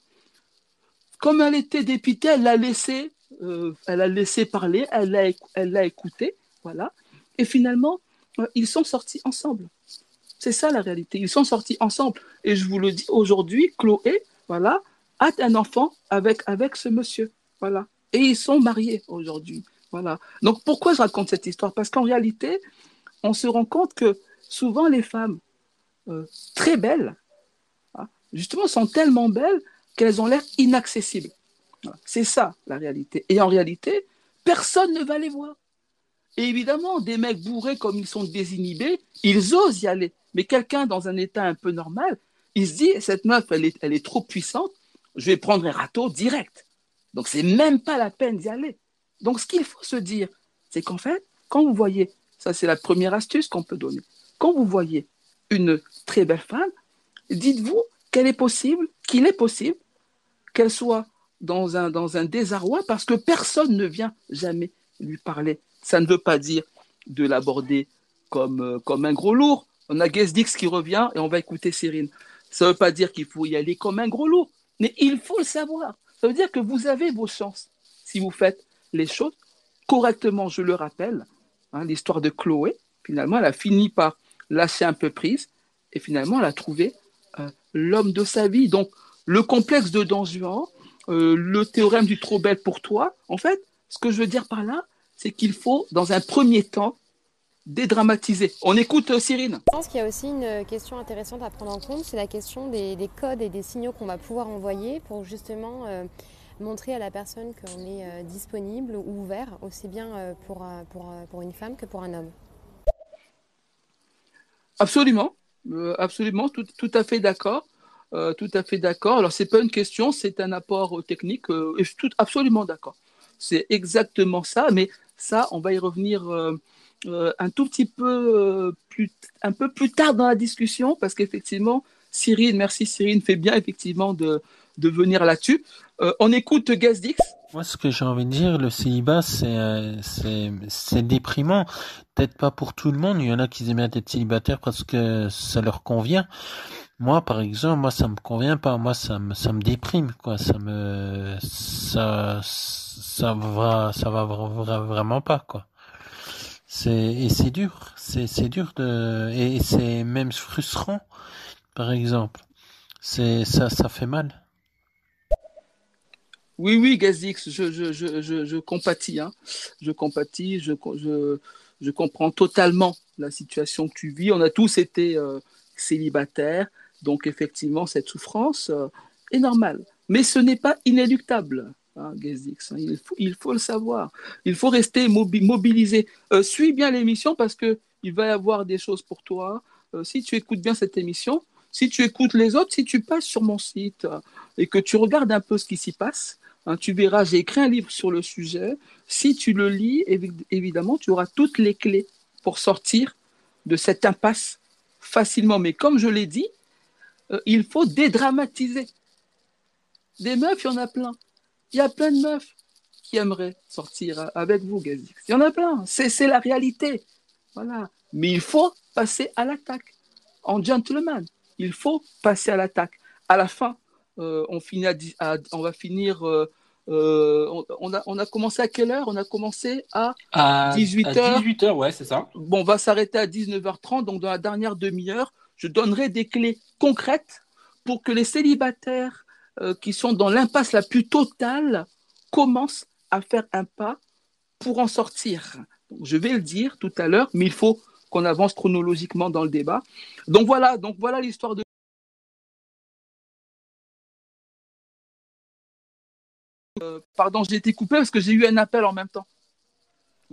Comme elle était dépitée, elle l'a laissé, euh, a laissé parler, elle l'a elle écouté, voilà. Et finalement, euh, ils sont sortis ensemble. C'est ça la réalité. Ils sont sortis ensemble. Et je vous le dis aujourd'hui, Chloé, voilà, a un enfant avec, ce monsieur. Voilà. Et ils sont mariés aujourd'hui. Voilà. Donc pourquoi je raconte cette histoire? Parce qu'en réalité, on se rend compte que souvent les femmes euh, très belles, hein, justement, sont tellement belles qu'elles ont l'air inaccessibles. C'est ça la réalité. Et en réalité, personne ne va les voir. Et évidemment, des mecs bourrés comme ils sont désinhibés, ils osent y aller. Mais quelqu'un dans un état un peu normal, il se dit, cette meuf, elle est, elle est trop puissante, je vais prendre un râteau direct. Donc, c'est même pas la peine d'y aller. Donc, ce qu'il faut se dire, c'est qu'en fait, quand vous voyez, ça c'est la première astuce qu'on peut donner, quand vous voyez une très belle femme, dites-vous qu'elle est possible, qu'il est possible qu'elle soit dans un, désarroi parce que personne ne vient jamais lui parler. Ça ne veut pas dire de l'aborder comme, euh, comme un gros lourd. On a Guesdix qui revient et on va écouter Cyrine. Ça ne veut pas dire qu'il faut y aller comme un gros lourd, mais il faut le savoir. Ça veut dire que vous avez vos chances si vous faites les choses correctement, je le rappelle. Hein, L'histoire de Chloé, finalement, elle a fini par lâcher un peu prise et finalement, elle a trouvé euh, l'homme de sa vie. Donc, le complexe de Don Juan, euh, le théorème du trop belle pour toi, en fait, ce que je veux dire par là, c'est qu'il faut, dans un premier temps, dédramatiser. On écoute euh, Cyrine. Je pense qu'il y a aussi une question intéressante à prendre en compte, c'est la question des, des, codes et des signaux qu'on va pouvoir envoyer pour justement euh, montrer à la personne qu'on est euh, disponible ou ouvert, aussi bien pour, pour, pour, une femme que pour un homme. Absolument, absolument, tout, tout, à fait d'accord. Tout à fait d'accord. Alors, c'est pas une question, c'est un apport technique. et je suis tout, absolument d'accord. C'est exactement ça, mais ça, on va y revenir euh, un tout petit peu euh, plus, un peu plus tard dans la discussion, parce qu'effectivement, Cyrine, merci Cyrine, fait bien effectivement de, de venir là-dessus. Euh, on écoute Gazdix. Moi, ce que j'ai envie de dire, le célibat, c'est déprimant. Peut-être pas pour tout le monde. Il y en a qui aiment être célibataires parce que ça leur convient. Moi, par exemple, moi, ça me convient pas. Moi, ça me, ça me déprime, quoi. Ça me, ça, ça va, ça va vraiment pas, quoi. C'est et c'est dur, c'est c'est dur de et c'est même frustrant, par exemple. C'est ça ça fait mal. Oui oui Gazix, je je je je, compatis hein. Je compatis, je je je comprends totalement la situation que tu vis. On a tous été euh, célibataires, donc effectivement cette souffrance euh, est normale, mais ce n'est pas inéluctable. Hein, Gezix, hein, il, faut, le savoir. Il faut rester mobi mobilisé. Euh, suis bien l'émission parce que il va y avoir des choses pour toi. Euh, si tu écoutes bien cette émission, si tu écoutes les autres, si tu passes sur mon site et que tu regardes un peu ce qui s'y passe, hein, tu verras, j'ai écrit un livre sur le sujet. Si tu le lis, évi évidemment, tu auras toutes les clés pour sortir de cette impasse facilement. Mais comme je l'ai dit, euh, il faut dédramatiser. Des meufs, il y en a plein. Il y a plein de meufs qui aimeraient sortir avec vous, Gazix. Il y en a plein. C'est la réalité. Voilà. Mais il faut passer à l'attaque. En gentleman, il faut passer à l'attaque. À la fin, euh, on, finit à, à, on va finir. Euh, euh, on, on, a, on a commencé à quelle heure? On a commencé à, à 18h. À 18h, ouais, c'est ça. Bon, on va s'arrêter à 19h30. Donc, dans la dernière demi-heure, je donnerai des clés concrètes pour que les célibataires euh, qui sont dans l'impasse la plus totale commencent à faire un pas pour en sortir. Je vais le dire tout à l'heure, mais il faut qu'on avance chronologiquement dans le débat. Donc voilà, donc voilà l'histoire de euh, pardon, j'ai été coupé parce que j'ai eu un appel en même temps.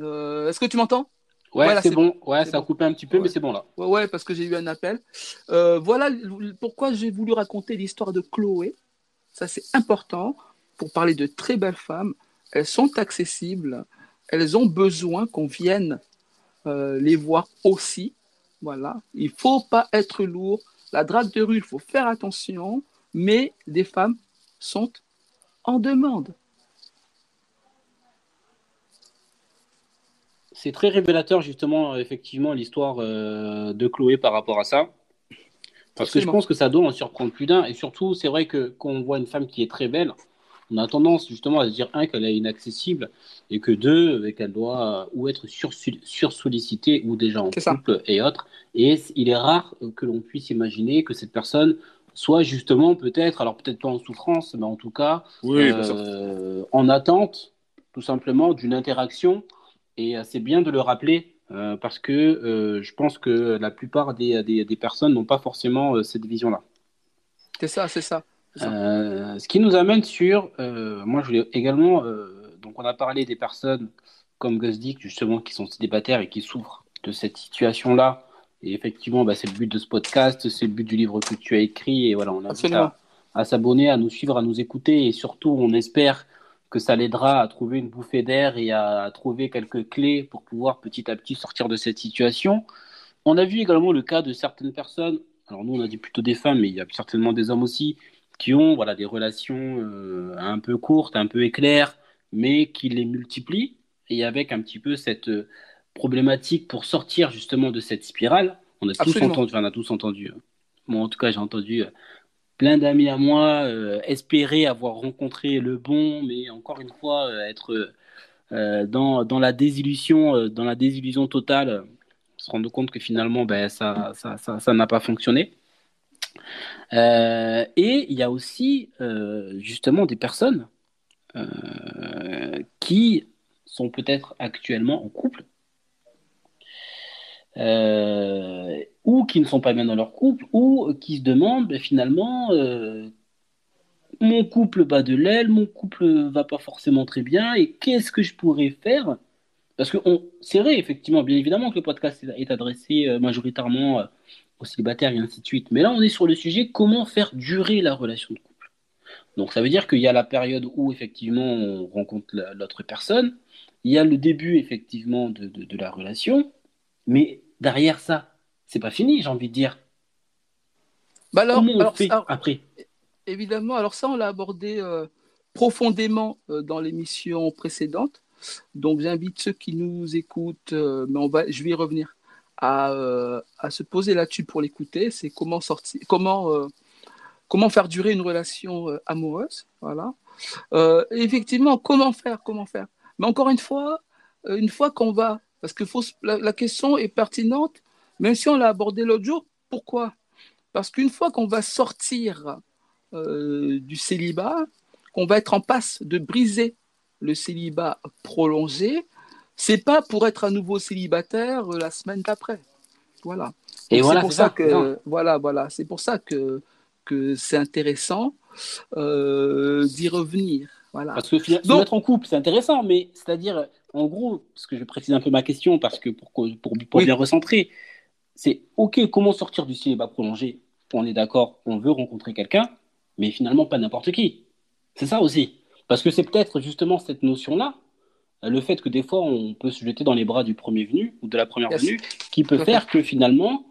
Euh, Est-ce que tu m'entends? Ouais, voilà, c'est bon. bon. Ouais, ça bon. a coupé un petit peu, ouais. mais c'est bon là. Ouais, ouais, parce que j'ai eu un appel. Euh, voilà pourquoi j'ai voulu raconter l'histoire de Chloé. Ça, c'est important pour parler de très belles femmes. Elles sont accessibles. Elles ont besoin qu'on vienne euh, les voir aussi. Voilà. Il ne faut pas être lourd. La drague de rue, il faut faire attention. Mais des femmes sont en demande. C'est très révélateur, justement, effectivement, l'histoire euh, de Chloé par rapport à ça. Parce que je pense que ça doit en surprendre plus d'un. Et surtout, c'est vrai que quand on voit une femme qui est très belle, on a tendance justement à se dire, un, qu'elle est inaccessible, et que deux, qu'elle doit ou être sursollicitée ou déjà en couple et autres. Et il est rare que l'on puisse imaginer que cette personne soit justement peut-être, alors peut-être pas en souffrance, mais en tout cas euh, en attente tout simplement d'une interaction. Et euh, c'est bien de le rappeler euh, parce que je pense que la plupart des, des, des personnes n'ont pas forcément cette vision-là. C'est ça, c'est ça. ce qui nous amène sur, moi je voulais également, donc on a parlé des personnes comme Gus Dick justement qui sont célibataires et qui souffrent de cette situation-là et effectivement, bah, c'est le but de ce podcast, c'est le but du livre que tu as écrit. Et voilà, on a à, s'abonner, à nous suivre, à nous écouter. Et surtout, on espère que ça l'aidera à trouver une bouffée d'air et à, trouver quelques clés pour pouvoir petit à petit sortir de cette situation. On a vu également le cas de certaines personnes. Alors nous, on a dit plutôt des femmes, mais il y a certainement des hommes aussi qui ont voilà des relations euh, un peu courtes, un peu éclairs, mais qui les multiplient et avec un petit peu cette problématique pour sortir justement de cette spirale. On a tous entendu, on a tous entendu. Moi, en tout cas, j'ai entendu euh, plein d'amis à moi euh, espérer avoir rencontré le bon, mais encore une fois, euh, être dans, dans, la désillusion, dans la désillusion totale, se rendre compte que finalement, ben, ça, ça n'a pas fonctionné. et il y a aussi justement des personnes qui sont peut-être actuellement en couple euh, ou qui ne sont pas bien dans leur couple, ou qui se demandent ben, finalement euh, mon couple bat de l'aile, mon couple va pas forcément très bien, et qu'est-ce que je pourrais faire? Parce que c'est vrai, effectivement, bien évidemment que le podcast est adressé euh, majoritairement aux célibataires et ainsi de suite, mais là on est sur le sujet comment faire durer la relation de couple? Donc ça veut dire qu'il y a la période où effectivement on rencontre l'autre personne, il y a le début effectivement de, de la relation, mais derrière ça, c'est pas fini, j'ai envie de dire. Bah alors, alors, après? Évidemment, alors ça, on l'a abordé euh, profondément euh, dans l'émission précédente. Donc, j'invite ceux qui nous écoutent, euh, mais on va, je vais y revenir, à, à se poser là-dessus pour l'écouter. C'est comment sortir, comment, comment faire durer une relation amoureuse. Voilà. effectivement, comment faire, comment faire? Mais encore une fois, une fois qu'on va parce que la, question est pertinente, même si on l'a abordé l'autre jour. Pourquoi? Parce qu'une fois qu'on va sortir euh, du célibat, qu'on va être en passe de briser le célibat prolongé, c'est pas pour être à nouveau célibataire euh, la semaine d'après. Voilà. Et voilà, c'est pour ça, que voilà, voilà, c'est pour ça que que c'est intéressant euh, d'y revenir. Voilà. Parce que se mettre en couple, c'est intéressant, mais c'est-à-dire en gros, parce que je précise un peu ma question, parce que pour, pour, bien recentrer, c'est OK, comment sortir du cinéma prolongé? On est d'accord, on veut rencontrer quelqu'un, mais finalement pas n'importe qui. C'est ça aussi. Parce que c'est peut-être justement cette notion-là, le fait que des fois on peut se jeter dans les bras du premier venu ou de la première venue, qui peut faire que finalement,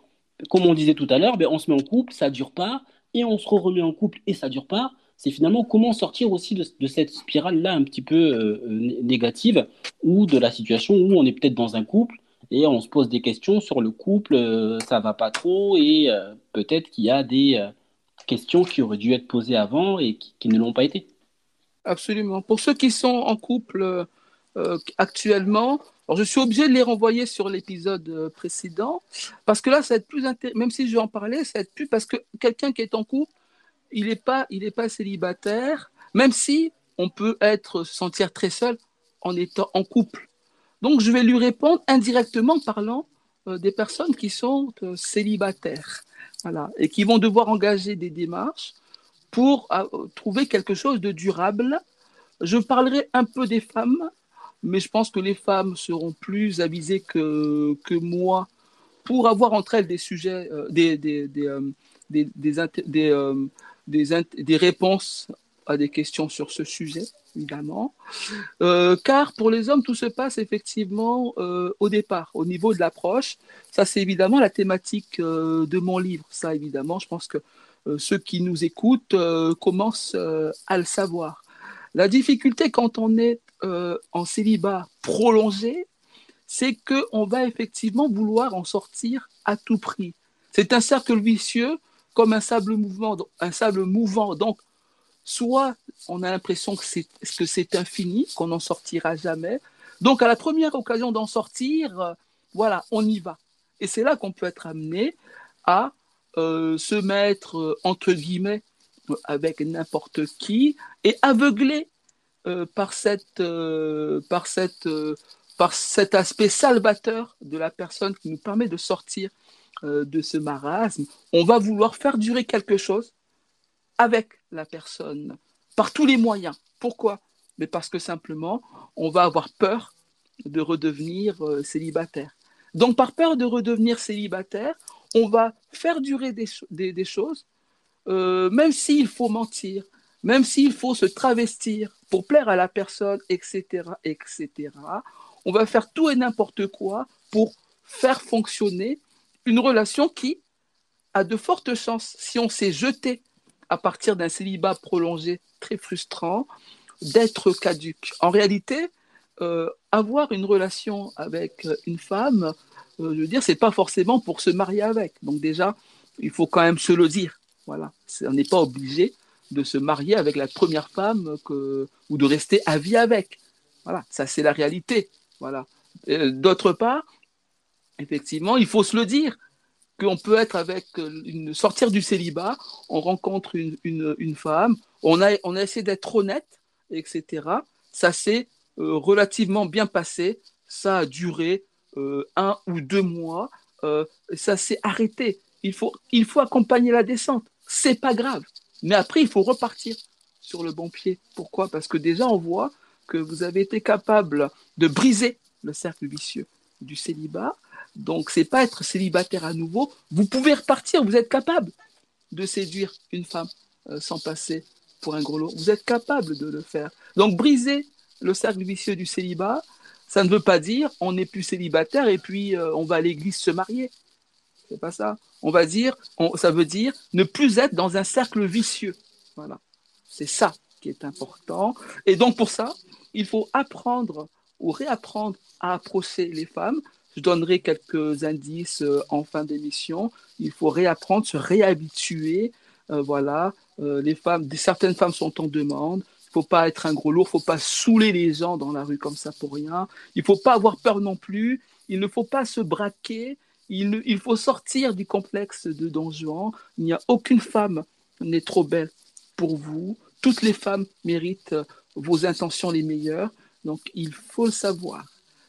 comme on disait tout à l'heure, ben, on se met en couple, ça dure pas, et on se remet en couple et ça dure pas, c'est finalement comment sortir aussi de, cette spirale-là un petit peu euh, négative ou de la situation où on est peut-être dans un couple et on se pose des questions sur le couple, euh, ça va pas trop et euh, peut-être qu'il y a des questions qui auraient dû être posées avant et qui, ne l'ont pas été. Absolument. Pour ceux qui sont en couple actuellement, alors je suis obligé de les renvoyer sur l'épisode précédent parce que là, ça va être plus intéressant, même si je vais en parler, ça va être plus parce que quelqu'un qui est en couple, il n'est pas, il pas célibataire, même si on peut être se sentir très seul en étant en couple. Donc je vais lui répondre indirectement parlant euh, des personnes qui sont euh, célibataires, voilà, et qui vont devoir engager des démarches pour euh, trouver quelque chose de durable. Je parlerai un peu des femmes, mais je pense que les femmes seront plus avisées que, que moi pour avoir entre elles des sujets, des, des, des, des, des, des réponses à des questions sur ce sujet, évidemment. Euh, car pour les hommes, tout se passe effectivement euh, au départ, au niveau de l'approche. Ça, c'est évidemment la thématique euh, de mon livre. Ça, évidemment, je pense que ceux qui nous écoutent commencent à le savoir. La difficulté quand on est en célibat prolongé, c'est qu'on va effectivement vouloir en sortir à tout prix. C'est un cercle vicieux comme un sable mouvant, un sable mouvant. Donc, soit on a l'impression que c'est, infini, qu'on n'en sortira jamais. Donc, à la première occasion d'en sortir, euh, voilà, on y va. Et c'est là qu'on peut être amené à euh, se mettre, euh, entre guillemets, avec n'importe qui et aveuglé par, cette, par, cette, par cet aspect salvateur de la personne qui nous permet de sortir de ce marasme. On va vouloir faire durer quelque chose avec la personne par tous les moyens. Pourquoi? Mais parce que simplement, on va avoir peur de redevenir euh, célibataire. Donc, par peur de redevenir célibataire, on va faire durer des, des, choses, euh, même s'il faut mentir, même s'il faut se travestir pour plaire à la personne, etc., etc. On va faire tout et n'importe quoi pour faire fonctionner une relation qui a de fortes chances, si on s'est jeté à partir d'un célibat prolongé très frustrant, d'être caduque. En réalité, euh, avoir une relation avec une femme, euh, je veux dire, c'est pas forcément pour se marier avec. Donc déjà, il faut quand même se le dire. Voilà, on n'est pas obligé de se marier avec la première femme ou de rester à vie avec. Voilà, ça c'est la réalité. Voilà. D'autre part, effectivement, il faut se le dire qu'on peut être avec euh, une, sortir du célibat, on rencontre une, une, femme, on a, on a essayé d'être honnête, etc. Ça s'est euh, relativement bien passé, ça a duré euh, un ou deux mois, ça s'est arrêté. Il faut, il faut accompagner la descente, c'est pas grave. Mais après, il faut repartir sur le bon pied. Pourquoi? Parce que déjà, on voit que vous avez été capable de briser le cercle vicieux du célibat, donc, c'est pas être célibataire à nouveau. Vous pouvez repartir, vous êtes capable de séduire une femme euh, sans passer pour un gros lot. Vous êtes capable de le faire. Donc, briser le cercle vicieux du célibat, ça ne veut pas dire on n'est plus célibataire et puis euh, on va à l'église se marier. C'est pas ça. On va dire, ça veut dire ne plus être dans un cercle vicieux. Voilà. C'est ça qui est important. Et donc, pour ça, il faut apprendre ou réapprendre à approcher les femmes je donnerai quelques indices euh, en fin d'émission. Il faut réapprendre, se réhabituer. Euh, voilà, euh, les femmes, certaines femmes sont en demande. Il ne faut pas être un gros lourd, il ne faut pas saouler les gens dans la rue comme ça pour rien. Il ne faut pas avoir peur non plus. Il ne faut pas se braquer. Il, il faut sortir du complexe de Don Juan. Il n'y a aucune femme n'est trop belle pour vous. Toutes les femmes méritent vos intentions les meilleures. Donc, il faut le savoir.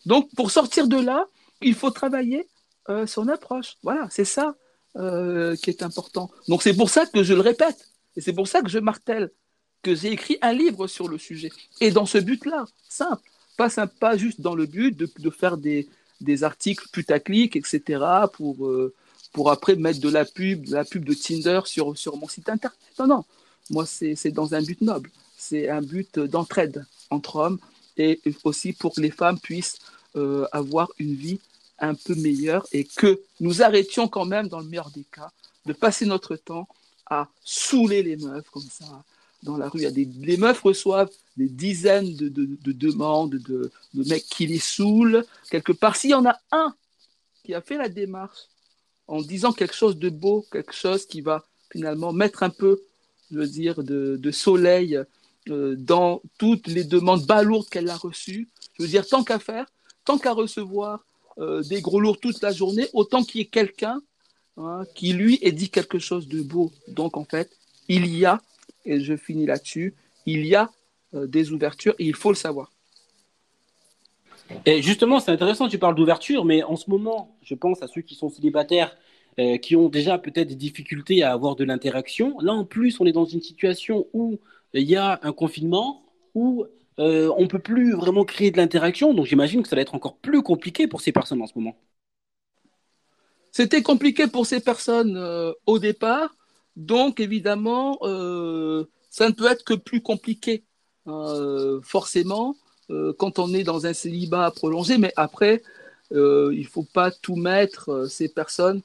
Donc, pour sortir de là, il faut travailler euh, son approche. Voilà, c'est ça euh, qui est important. Donc c'est pour ça que je le répète, et c'est pour ça que je martèle que j'ai écrit un livre sur le sujet. Et dans ce but-là, simple, pas, simple, pas juste dans le but de, faire des, des, articles putaclic, etc., pour, euh, pour après mettre de la pub, de la pub de Tinder sur, sur mon site internet. Non, non, moi c'est dans un but noble, c'est un but d'entraide entre hommes et aussi pour que les femmes puissent avoir une vie un peu meilleur et que nous arrêtions quand même, dans le meilleur des cas, de passer notre temps à saouler les meufs comme ça dans la rue. Il y a des, les meufs reçoivent des dizaines de, de, demandes de, de, mecs qui les saoulent. Quelque part, s'il y en a un qui a fait la démarche en disant quelque chose de beau, quelque chose qui va finalement mettre un peu, je veux dire, de, soleil euh, dans toutes les demandes balourdes qu'elle a reçues, je veux dire, tant qu'à faire, tant qu'à recevoir euh, des gros lourds toute la journée, autant qu'il y ait quelqu'un hein, qui, lui, ait dit quelque chose de beau. Donc, en fait, il y a, et je finis là-dessus, il y a euh, des ouvertures et il faut le savoir. Et justement, c'est intéressant, tu parles d'ouverture, mais en ce moment, je pense à ceux qui sont célibataires, euh, qui ont déjà peut-être des difficultés à avoir de l'interaction. Là, en plus, on est dans une situation où il y a un confinement, où euh, on peut plus vraiment créer de l'interaction, donc j'imagine que ça va être encore plus compliqué pour ces personnes en ce moment. C'était compliqué pour ces personnes euh, au départ, donc évidemment, euh, ça ne peut être que plus compliqué, hein, forcément, quand on est dans un célibat prolongé. Mais après, il ne faut pas tout mettre, ces personnes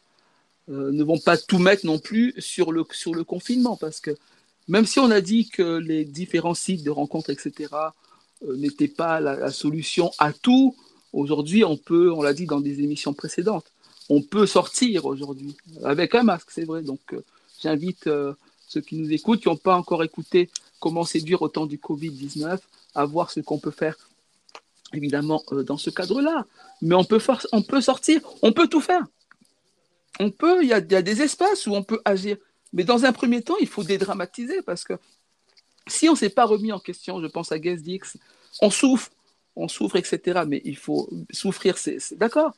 ne vont pas tout mettre non plus sur le, sur le confinement, parce que même si on a dit que les différents sites de rencontres, etc., n'étaient pas la, solution à tout, aujourd'hui, on peut, on l'a dit dans des émissions précédentes, on peut sortir aujourd'hui avec un masque, c'est vrai. Donc, euh, j'invite euh, ceux qui nous écoutent, qui n'ont pas encore écouté comment séduire au temps du Covid-19, à voir ce qu'on peut faire, évidemment, euh, dans ce cadre-là. Mais on peut, on peut sortir, on peut tout faire. On peut, il y, a, des espaces où on peut agir. Mais dans un premier temps, il faut dédramatiser parce que si on ne s'est pas remis en question, je pense à Guest on souffre, on souffre, etc. Mais il faut souffrir, c'est d'accord.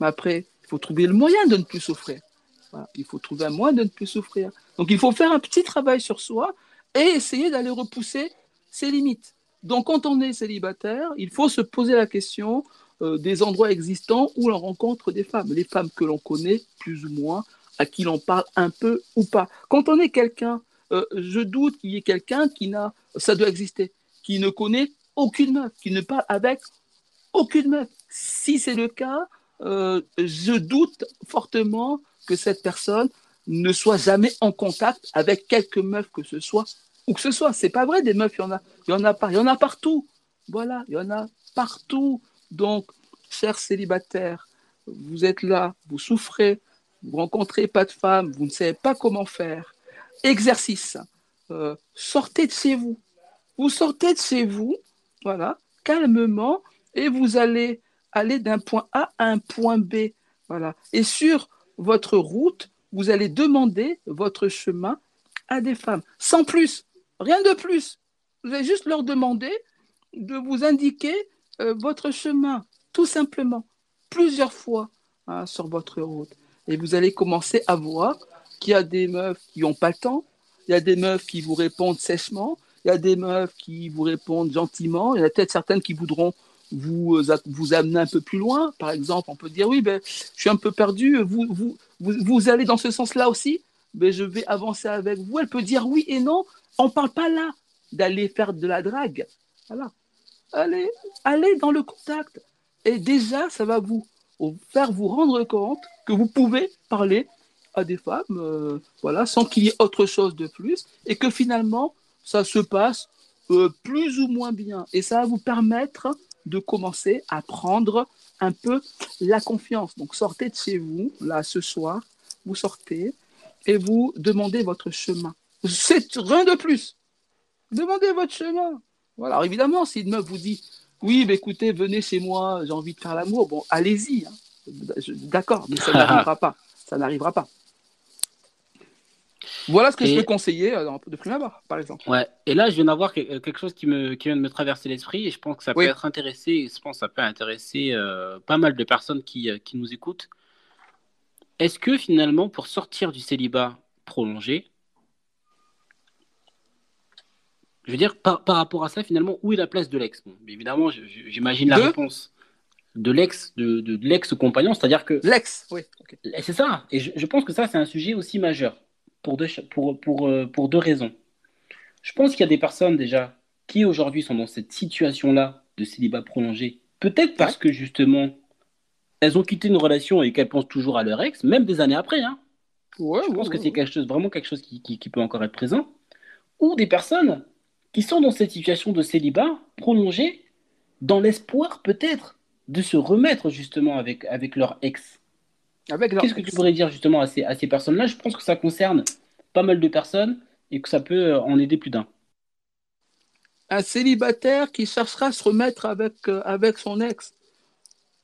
Mais après, il faut trouver le moyen de ne plus souffrir. Il faut trouver un moyen de ne plus souffrir. Donc il faut faire un petit travail sur soi et essayer d'aller repousser ses limites. Donc quand on est célibataire, il faut se poser la question euh, des endroits existants où l'on rencontre des femmes, les femmes que l'on connaît plus ou moins, à qui l'on parle un peu ou pas. Quand on est quelqu'un, euh, je doute qu'il y ait quelqu'un qui n'a, ça doit exister, qui ne connaît aucune meuf, qui ne parle avec aucune meuf. Si c'est le cas, euh, je doute fortement que cette personne ne soit jamais en contact avec quelque meuf que ce soit, ou que ce soit. C'est pas vrai, des meufs, il y en a, il y en a pas, il y en a partout. Voilà, il y en a partout. Donc, chers célibataires, vous êtes là, vous souffrez, vous rencontrez pas de femme, vous ne savez pas comment faire. Exercice, euh, sortez de chez vous. Vous sortez de chez vous, voilà, calmement, et vous allez aller d'un point A à un point B. Voilà. Et sur votre route, vous allez demander votre chemin à des femmes, sans plus, rien de plus. Vous allez juste leur demander de vous indiquer euh, votre chemin, tout simplement, plusieurs fois hein, sur votre route. Et vous allez commencer à voir qu'il y a des meufs qui n'ont pas le temps, il y a des meufs qui vous répondent sèchement, il y a des meufs qui vous répondent gentiment, il y en a peut-être certaines qui voudront vous, euh, vous amener un peu plus loin. Par exemple, on peut dire oui, ben, je suis un peu perdu, vous, vous, vous, allez dans ce sens-là aussi, ben, je vais avancer avec vous. Elle peut dire oui et non. On ne parle pas là d'aller faire de la drague. Voilà. Allez, allez dans le contact. Et déjà, ça va vous faire vous rendre compte que vous pouvez parler à des femmes, euh, voilà, sans qu'il y ait autre chose de plus, et que finalement, ça se passe euh, plus ou moins bien. Et ça va vous permettre de commencer à prendre un peu la confiance. Donc sortez de chez vous, là, ce soir, vous sortez et vous demandez votre chemin. C'est rien de plus. Demandez votre chemin. Voilà. Alors évidemment, si une meuf vous dit, oui, écoutez, venez chez moi, j'ai envie de faire l'amour, bon, allez-y. Hein. D'accord, mais ça n'arrivera pas. Ça n'arrivera pas. Voilà ce que je peux conseiller euh, de prime abord, par exemple. Ouais. Et là, je viens d'avoir euh, quelque chose qui, me, qui vient de me traverser l'esprit et je pense que ça peut être intéressé. Je pense que ça peut intéresser euh, pas mal de personnes qui, qui nous écoutent. Est-ce que finalement, pour sortir du célibat prolongé, je veux dire, par, par, rapport à ça, finalement, où est la place de l'ex? Bon, Évidemment, j'imagine la réponse de l'ex de, de, l'ex compagnon, c'est-à-dire que l'ex, oui, c'est ça. Et je, je pense que ça, c'est un sujet aussi majeur pour deux, pour, pour, euh, pour deux raisons. Je pense qu'il y a des personnes déjà qui aujourd'hui sont dans cette situation-là de célibat prolongé, peut-être parce que justement, elles ont quitté une relation et qu'elles pensent toujours à leur ex, même des années après. Hein. Ouais, je pense que c'est quelque chose, vraiment quelque chose qui, qui, qui, peut encore être présent. Ou des personnes qui sont dans cette situation de célibat prolongé dans l'espoir peut-être de se remettre justement avec, avec leur ex. Qu'est-ce que tu pourrais dire justement à ces, à ces personnes-là? Je pense que ça concerne pas mal de personnes et que ça peut euh, en aider plus d'un. Un célibataire qui cherchera à se remettre avec, euh, avec son ex.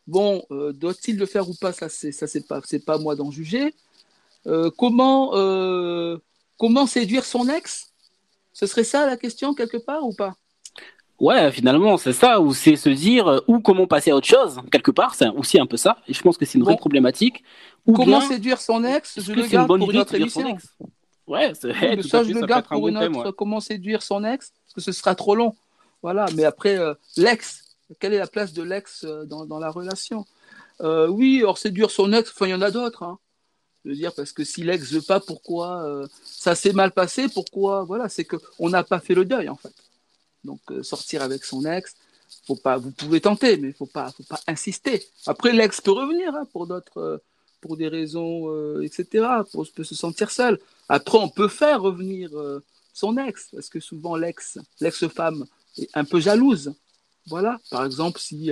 Bon, euh, doit-il le faire ou pas? Ça, c'est ça, c'est pas, c'est pas moi d'en juger. comment, comment séduire son ex? Ce serait ça la question quelque part ou pas? Ouais, finalement, c'est ça, ou c'est se dire, euh, ou comment passer à autre chose, quelque part, c'est aussi un peu ça, et je pense que c'est une vraie problématique. Ou comment séduire son ex, je le garde pour une autre émission. Ouais, c'est ça, je le garde pour une autre, comment séduire son ex, parce que ce sera trop long. Voilà, mais après, euh, l'ex, quelle est la place de l'ex euh, dans, dans, la relation? Oui, alors séduire son ex, enfin, il y en a d'autres. Hein. Je veux dire, parce que si l'ex veut pas, pourquoi euh, ça s'est mal passé Pourquoi? Voilà, c'est que on n'a pas fait le deuil en fait. Donc euh, sortir avec son ex, faut pas. Vous pouvez tenter, mais faut pas, faut pas insister. Après, l'ex peut revenir hein, pour d'autres, euh, pour des raisons, etc. Pour peut se sentir seul. Après, on peut faire revenir son ex, parce que souvent l'ex, l'ex-femme est un peu jalouse. Voilà. Par exemple, si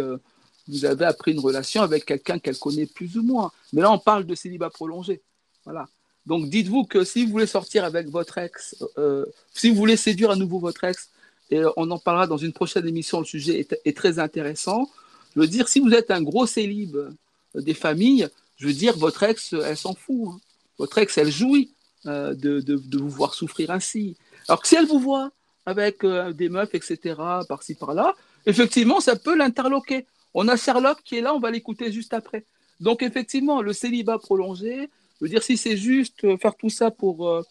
vous avez appris une relation avec quelqu'un qu'elle connaît plus ou moins. Mais là, on parle de célibat prolongé. Voilà. Donc, dites-vous que si vous voulez sortir avec votre ex, euh, si vous voulez séduire à nouveau votre ex, et on en parlera dans une prochaine émission, le sujet est, très intéressant. Je veux dire, si vous êtes un gros célib euh, des familles, je veux dire, votre ex, elle s'en fout. Hein. Votre ex, elle jouit euh, de, de, vous voir souffrir ainsi. Alors que si elle vous voit avec des meufs, etc., par-ci, par-là, effectivement, ça peut l'interloquer. On a Sherlock qui est là, on va l'écouter juste après. Donc effectivement, le célibat prolongé, je veux dire, si c'est juste euh, faire tout ça pour, euh,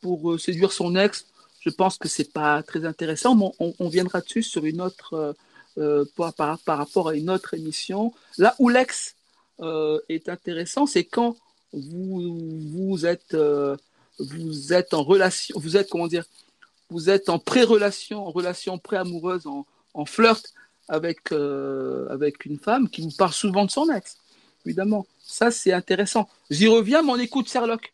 pour euh, séduire son ex, je pense que c'est pas très intéressant. Mais on, viendra dessus sur une autre, par, par, rapport à une autre émission. Là où l'ex est intéressant, c'est quand vous, vous êtes, vous êtes en relation, vous êtes comment dire, vous êtes en pré-relation, en relation pré-amoureuse, en, flirt avec, euh, avec une femme qui vous parle souvent de son ex, évidemment. Ça, c'est intéressant. J'y reviens, mais on écoute Sherlock.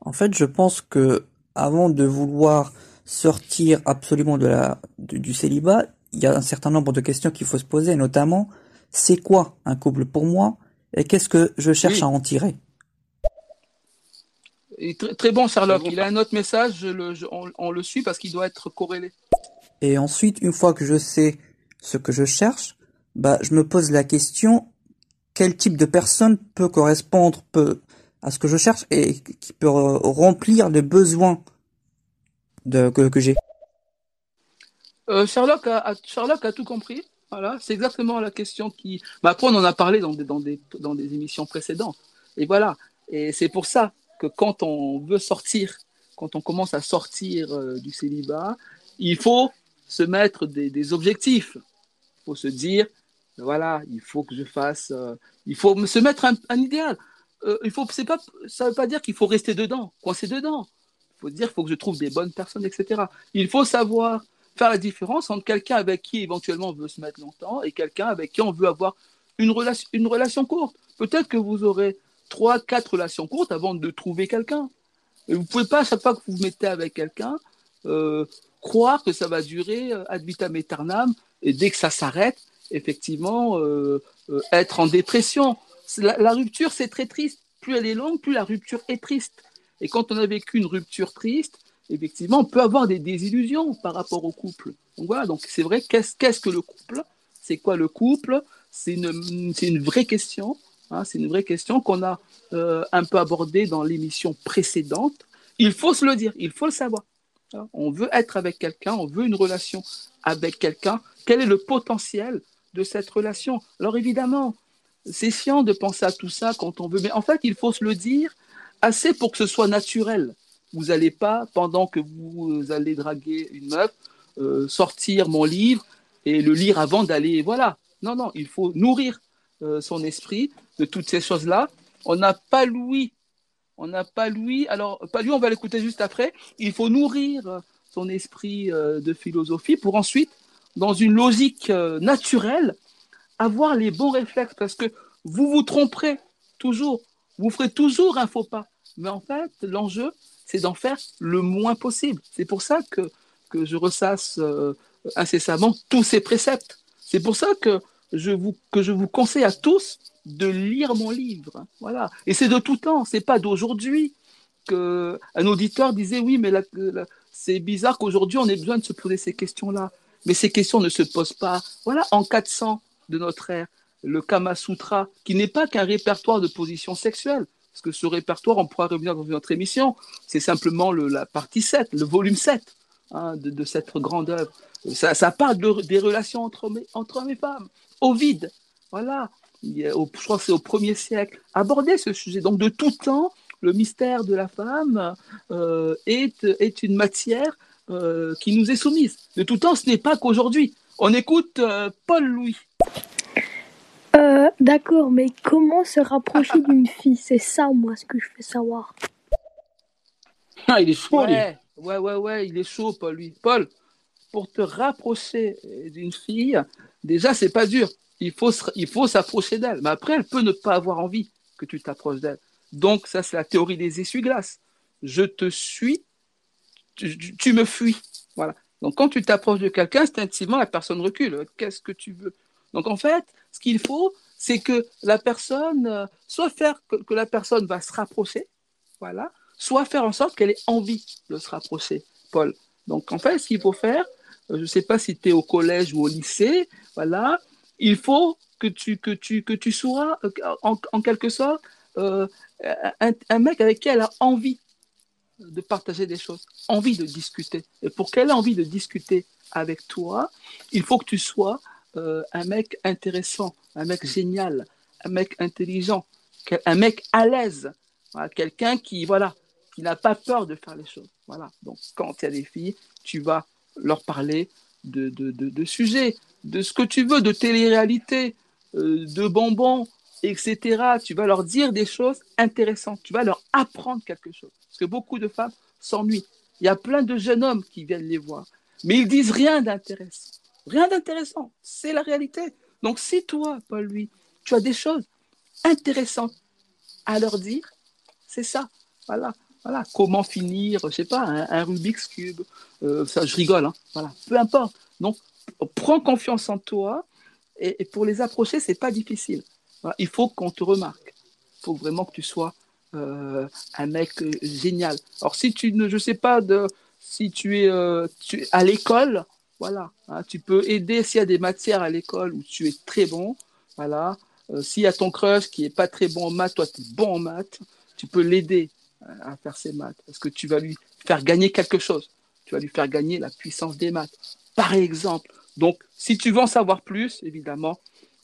En fait, je pense que avant de vouloir sortir absolument de la, du célibat, il y a un certain nombre de questions qu'il faut se poser, notamment, c'est quoi un couple pour moi et qu'est-ce que je cherche à en tirer? Très, bon, Sherlock. Il a un autre message, on, on, le suit parce qu'il doit être corrélé. Et ensuite, une fois que je sais ce que je cherche, bah, je me pose la question quel type de personne peut correspondre peut, à ce que je cherche et qui peut remplir les besoins de, que, j'ai. Euh, Sherlock, a, Sherlock a tout compris. Voilà, c'est exactement la question qui. Bah, après, on en a parlé dans des, dans, des, dans des émissions précédentes. Et voilà. Et c'est pour ça que quand on veut sortir, quand on commence à sortir euh, du célibat, il faut se mettre des, objectifs faut se dire, voilà, il faut que je fasse, euh, il faut se mettre un, idéal. Euh, il faut, c'est pas, ça ne veut pas dire qu'il faut rester dedans, coincé dedans. Il faut dire qu'il faut que je trouve des bonnes personnes, etc. Il faut savoir faire la différence entre quelqu'un avec qui éventuellement on veut se mettre longtemps et quelqu'un avec qui on veut avoir une relation, une relation courte. Peut-être que vous aurez trois, quatre relations courtes avant de trouver quelqu'un. Et vous pouvez pas, à chaque fois que vous vous mettez avec quelqu'un, euh, croire que ça va durer ad vitam aeternam et dès que ça s'arrête, effectivement, euh, euh, être en dépression. La, rupture, c'est très triste. Plus elle est longue, plus la rupture est triste. Et quand on a vécu une rupture triste, effectivement, on peut avoir des désillusions par rapport au couple. Donc voilà, donc c'est vrai, qu'est-ce que le couple? C'est quoi le couple? C'est une, une vraie question. Hein, c'est une vraie question qu'on a euh, un peu abordée dans l'émission précédente. Il faut se le dire, il faut le savoir. On veut être avec quelqu'un, on veut une relation avec quelqu'un, quel est le potentiel de cette relation? Alors évidemment, c'est chiant de penser à tout ça quand on veut, mais en fait, il faut se le dire assez pour que ce soit naturel. Vous n'allez pas, pendant que vous allez draguer une meuf, euh, sortir mon livre et le lire avant d'aller. Voilà. Non, non, il faut nourrir euh, son esprit de toutes ces choses-là. On n'a pas Louis. On n'a pas Louis. Alors, pas lui, on va l'écouter juste après. Il faut nourrir son esprit euh, de philosophie pour ensuite, dans une logique naturelle, avoir les bons réflexes parce que vous vous tromperez toujours, vous ferez toujours un faux pas. Mais en fait, l'enjeu, c'est d'en faire le moins possible. C'est pour ça que, que je ressasse euh, incessamment tous ces préceptes. C'est pour ça que je, vous, que je vous conseille à tous de lire mon livre. Voilà. Et c'est de tout temps, c'est pas d'aujourd'hui qu'un auditeur disait oui, mais c'est bizarre qu'aujourd'hui, on ait besoin de se poser ces questions-là. Mais ces questions ne se posent pas. Voilà, en 400 de notre ère, le Kama Sutra, qui n'est pas qu'un répertoire de positions sexuelles, parce que ce répertoire, on pourra revenir dans une autre émission, c'est simplement le, la partie 7, le volume 7 hein, de, cette grande œuvre. Ça, parle des relations entre, hommes et femmes. Ovide, voilà, je crois que c'est au premier siècle, aborder ce sujet. Donc de tout temps, le mystère de la femme euh, est, est une matière euh, qui nous est soumise. De tout temps, ce n'est pas qu'aujourd'hui. On écoute euh, Paul Louis. D'accord, mais comment se rapprocher d'une fille? C'est ça, moi, ce que je veux savoir. Ah, il est chaud, lui. Ouais, ouais, ouais, ouais, il est chaud, Paul, lui. Paul, pour te rapprocher d'une fille, déjà, c'est pas dur. Il faut, se- il faut s'approcher d'elle. Mais après, elle peut ne pas avoir envie que tu t'approches d'elle. Donc, ça, c'est la théorie des essuie-glaces. Je te suis, tu, tu- tu me fuis. Voilà. Donc, quand tu t'approches de quelqu'un, instinctivement, la personne recule. Qu'est-ce que tu veux? Donc, en fait, ce qu'il faut, c'est que la personne, euh, soit faire que, la personne va se rapprocher, voilà, soit faire en sorte qu'elle ait envie de se rapprocher, Paul. Donc, en fait, ce qu'il faut faire, euh, je ne sais pas si tu es au collège ou au lycée, voilà, il faut que tu, que tu, que tu sois, euh, en, quelque sorte, un, un mec avec qui elle a envie de partager des choses, envie de discuter. Et pour qu'elle ait envie de discuter avec toi, il faut que tu sois euh, un mec intéressant, un mec génial, un mec intelligent, un mec à l'aise, Voilà, quelqu'un qui, voilà, qui n'a pas peur de faire les choses. Voilà. Donc, quand il y a des filles, tu vas leur parler de, de, de, de sujets, de ce que tu veux, de télé-réalité, euh, de bonbons, etc. Tu vas leur dire des choses intéressantes. Tu vas leur apprendre quelque chose. Parce que beaucoup de femmes s'ennuient. Il y a plein de jeunes hommes qui viennent les voir, mais ils disent rien d'intéressant. Rien d'intéressant. C'est la réalité. Donc, si toi, Paul, lui, tu as des choses intéressantes à leur dire, c'est ça. Voilà. Voilà. Comment finir, je sais pas, un, Rubik's Cube. Euh, ça, je rigole. Hein. Voilà. Peu importe. Donc, prends confiance en toi. Et, pour les approcher, c'est pas difficile. Il faut qu'on te remarque. Il faut vraiment que tu sois euh, un mec euh, génial. Alors, si tu ne, je sais pas, de, si tu es, tu, à l'école, voilà, hein, tu peux aider s'il y a des matières à l'école où tu es très bon. Voilà. Euh, s'il y a ton crush qui est pas très bon en maths, toi tu es bon en maths, tu peux l'aider euh, à faire ses maths parce que tu vas lui faire gagner quelque chose. Tu vas lui faire gagner la puissance des maths, par exemple. Donc, si tu veux en savoir plus, évidemment,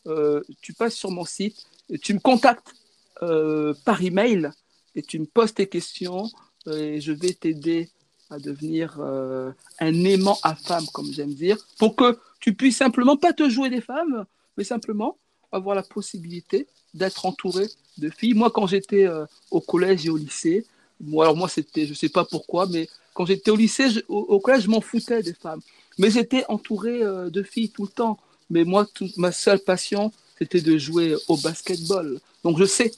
euh, tu passes sur mon site, tu me contactes euh, par email et tu me poses tes questions euh, et je vais t'aider à devenir euh, un aimant à femmes, comme j'aime dire, pour que tu puisses simplement pas te jouer des femmes, mais simplement avoir la possibilité d'être entouré de filles. Moi, quand j'étais euh, au collège et au lycée, moi, alors moi, c'était, je sais pas pourquoi, mais quand j'étais au lycée, au, collège, je m'en foutais des femmes. Mais j'étais entouré euh, de filles tout le temps. Mais moi, toute ma seule passion, c'était de jouer au basketball. Donc, je sais,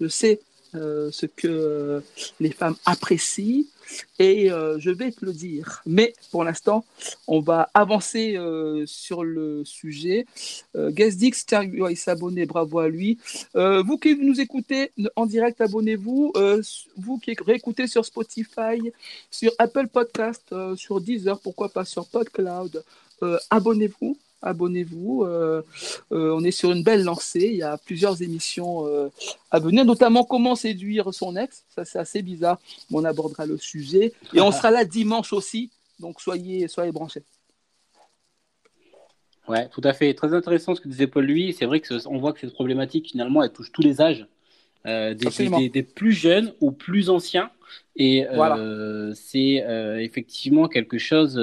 je sais ce que euh, les femmes apprécient et euh, je vais te le dire. Mais pour l'instant, on va avancer euh, sur le sujet. Euh, ouais, il s'est abonné, bravo à lui. Euh, vous qui nous écoutez en direct, abonnez-vous. Euh, vous qui réécoutez sur Spotify, sur Apple Podcast, euh, sur Deezer, pourquoi pas sur PodCloud, euh, abonnez-vous. Abonnez-vous. Euh, euh, on est sur une belle lancée. Il y a plusieurs émissions euh, à venir, notamment comment séduire son ex. Ça, c'est assez bizarre. mais on abordera le sujet. Et on sera là dimanche aussi. Donc, soyez, soyez branchés. Ouais, tout à fait. Très intéressant ce que disait Paul lui. C'est vrai que ce- on voit que cette problématique finalement elle touche tous les âges, euh, des, plus jeunes aux plus anciens. Et euh, c'est euh, effectivement quelque chose.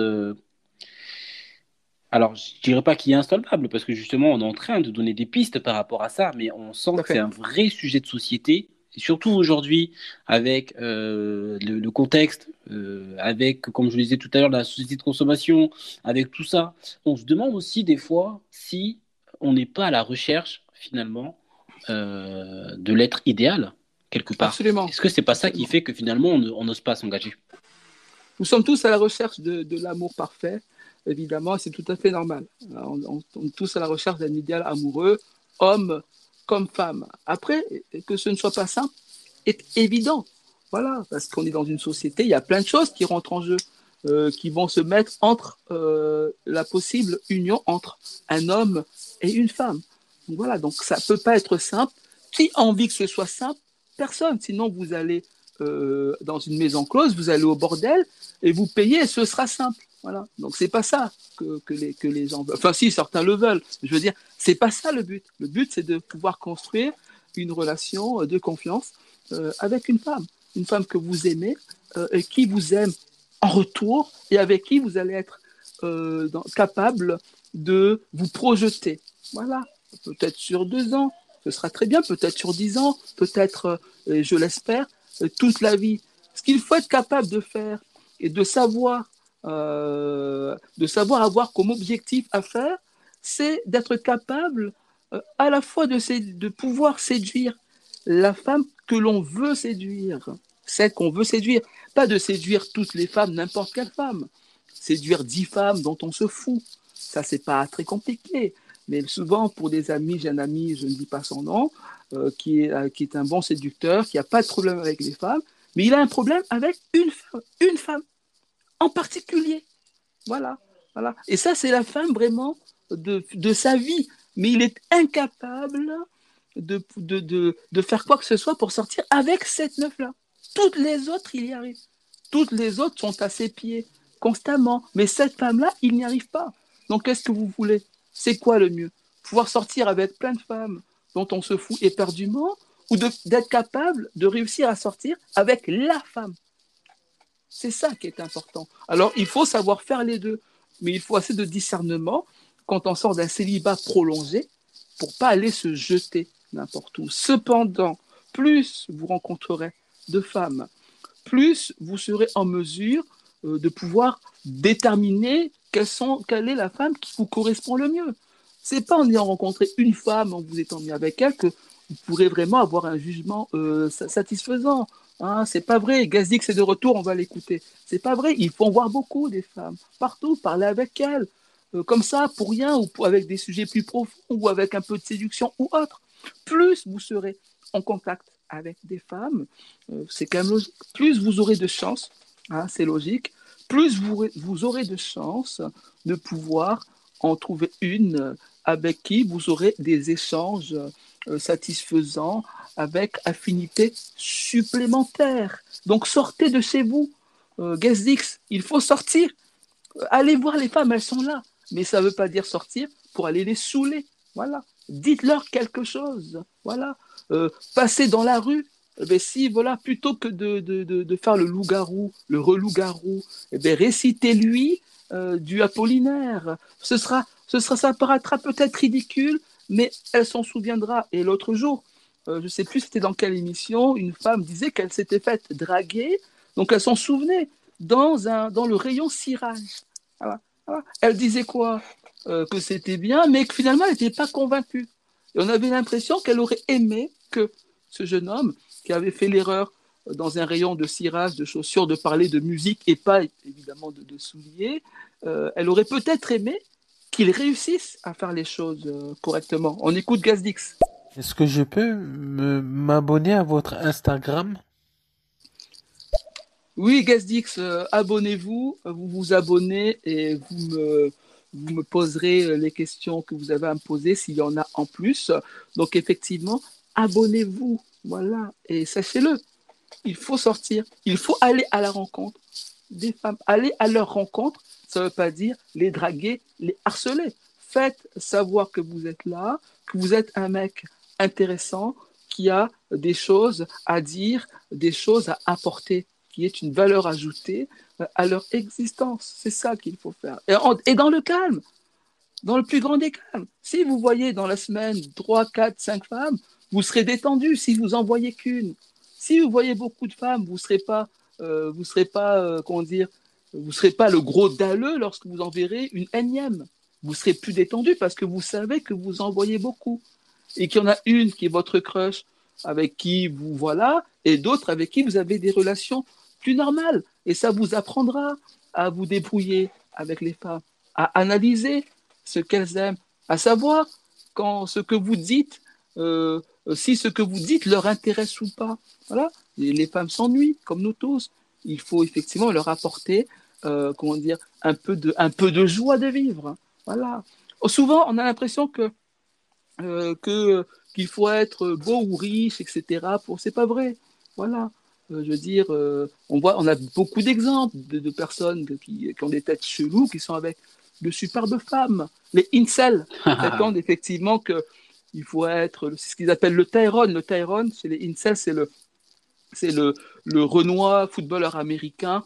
Alors, je dirais pas qu'il est insolvable parce que justement on est en train de donner des pistes par rapport à ça, mais on sent que c'est un vrai sujet de société. Et surtout aujourd'hui, avec euh, le, le contexte, euh, avec, comme je le disais tout à l'heure, la société de consommation, avec tout ça, on se demande aussi des fois si on n'est pas à la recherche finalement euh, de l'être idéal quelque part. Absolument. Est-ce que c'est pas ça qui fait que finalement on ne- on n'ose pas s'engager? Nous sommes tous à la recherche de, de l'amour parfait, évidemment, c'est tout à fait normal. On, est tous à la recherche d'un idéal amoureux, homme comme femme. Après, que ce ne soit pas simple est évident. Voilà, parce qu'on est dans une société, il y a plein de choses qui rentrent en jeu, euh, qui vont se mettre entre euh, la possible union entre un homme et une femme. Donc voilà, donc ça peut pas être simple. Qui a envie que ce soit simple? Personne. Sinon, vous allez euh, dans une maison close, vous allez au bordel et vous payez ce sera simple. Voilà. Donc c'est pas ça que, les, que les gens veulent. Enfin si, certains le veulent. Je veux dire, c'est pas ça le but. Le but c'est de pouvoir construire une relation de confiance euh, avec une femme. Une femme que vous aimez euh, et qui vous aime en retour et avec qui vous allez être euh, capable de vous projeter. Voilà. Peut-être sur deux ans, ce sera très bien, peut-être sur 10 ans, peut-être, euh, je l'espère, euh, toute la vie. Ce qu'il faut être capable de faire et de savoir, euh, de savoir avoir comme objectif à faire, c'est d'être capable à la fois de, de pouvoir séduire la femme que l'on veut séduire, celle qu'on veut séduire, pas de séduire toutes les femmes, n'importe quelle femme, séduire dix femmes dont on se fout, ça c'est pas très compliqué. Mais souvent, pour des amis, j'ai un ami, je ne dis pas son nom, euh, qui, est, euh, qui est un bon séducteur, qui n'a pas de problème avec les femmes, mais il a un problème avec une une femme en particulier. Voilà, voilà. Et ça, c'est la femme vraiment de, sa vie. Mais il est incapable de, de, de, faire quoi que ce soit pour sortir avec cette meuf-là. Toutes les autres, il y arrive. Toutes les autres sont à ses pieds constamment. Mais cette femme-là, il n'y arrive pas. Donc, qu'est-ce que vous voulez? C'est quoi le mieux? Pouvoir sortir avec plein de femmes dont on se fout éperdument ou d'être capable de réussir à sortir avec la femme C'est ça qui est important. Alors, il faut savoir faire les deux. Mais il faut assez de discernement quand on sort d'un célibat prolongé pour pas aller se jeter n'importe où. Cependant, plus vous rencontrerez de femmes, plus vous serez en mesure euh, de pouvoir déterminer quelle est la femme qui vous correspond le mieux. C'est pas en ayant rencontré une femme, en vous étant mis avec elle, que vous pourrez vraiment avoir un jugement euh, satisfaisant. Hein, c'est pas vrai. Gazix est de retour, on va l'écouter. C'est pas vrai. Il faut voir beaucoup des femmes partout, parler avec elles, euh, comme ça, pour rien, ou avec des sujets plus profonds, ou avec un peu de séduction ou autre. Plus vous serez en contact avec des femmes, euh, c'est quand même logique. Plus vous aurez de chance, hein, c'est logique, plus vous, vous aurez de chance de pouvoir en trouver une avec qui vous aurez des échanges euh, satisfaisants avec affinité supplémentaire. Donc sortez de chez vous. Euh, il faut sortir. Allez voir les femmes, elles sont là. Mais ça ne veut pas dire sortir pour aller les saouler. Voilà. Dites-leur quelque chose. Voilà. Euh, passer dans la rue, eh ben, si, voilà, plutôt que de, de, de, faire le loup-garou, le relou-garou, eh ben, récitez-lui euh, du Apollinaire. Ce sera, ce sera, ça paraîtra peut-être ridicule, mais elle s'en souviendra. Et l'autre jour, euh, je ne sais plus c'était dans quelle émission, une femme disait qu'elle s'était faite draguer, donc elle s'en souvenait, dans, un, dans le rayon cirage. Elle disait quoi? Que c'était bien, mais que finalement, elle n'était pas convaincue. Et on avait l'impression qu'elle aurait aimé que ce jeune homme, qui avait fait l'erreur dans un rayon de cirage, de chaussures, de parler de musique et pas évidemment de, souliers, euh, elle aurait peut-être aimé qu'il réussisse à faire les choses euh, correctement. On écoute Gazdix. Est-ce que je peux m'abonner à votre Instagram? Oui, Gazdix, euh, abonnez-vous, vous vous abonnez et vous me, vous me poserez euh, les questions que vous avez à me poser s'il y en a en plus. Donc effectivement, abonnez-vous, voilà, et sachez-le, il faut sortir, il faut aller à la rencontre des femmes, aller à leur rencontre, ça ne veut pas dire les draguer, les harceler. Faites savoir que vous êtes là, que vous êtes un mec intéressant, qui a des choses à dire, des choses à apporter, qui est une valeur ajoutée à leur existence. C'est ça qu'il faut faire. Et, dans le calme, dans le plus grand des calmes. Si vous voyez dans la semaine 3, 4, 5 femmes, vous serez détendu si vous en voyez qu'une. Si vous voyez beaucoup de femmes, vous ne serez pas, euh, vous serez pas euh, comment dire, vous serez pas le gros dalleux lorsque vous en verrez une énième. Vous serez plus détendu parce que vous savez que vous en voyez beaucoup. Et qu'il y en a une qui est votre crush, avec qui vous voilà, et d'autres avec qui vous avez des relations plus normales. Et ça vous apprendra à vous débrouiller avec les femmes, à analyser ce qu'elles aiment, à savoir quand ce que vous dites, euh, si ce que vous dites leur intéresse ou pas. Voilà. les femmes s'ennuient, comme nous tous. Il faut effectivement leur apporter, euh, comment dire, un peu de, un peu de joie de vivre. Voilà. Souvent, on a l'impression que, euh, que qu'il faut être beau ou riche, etc. Pour, c'est pas vrai. Voilà. Euh, je veux dire, on, voit, on a beaucoup d'exemples de, personnes qui, ont des têtes cheloues, qui sont avec de superbes femmes. Les incels prétendent effectivement qu'il faut être, c'est ce qu'ils appellent le Tyrone. Le Tyrone, chez les incels, c'est le, c'est le, le Renoir footballeur américain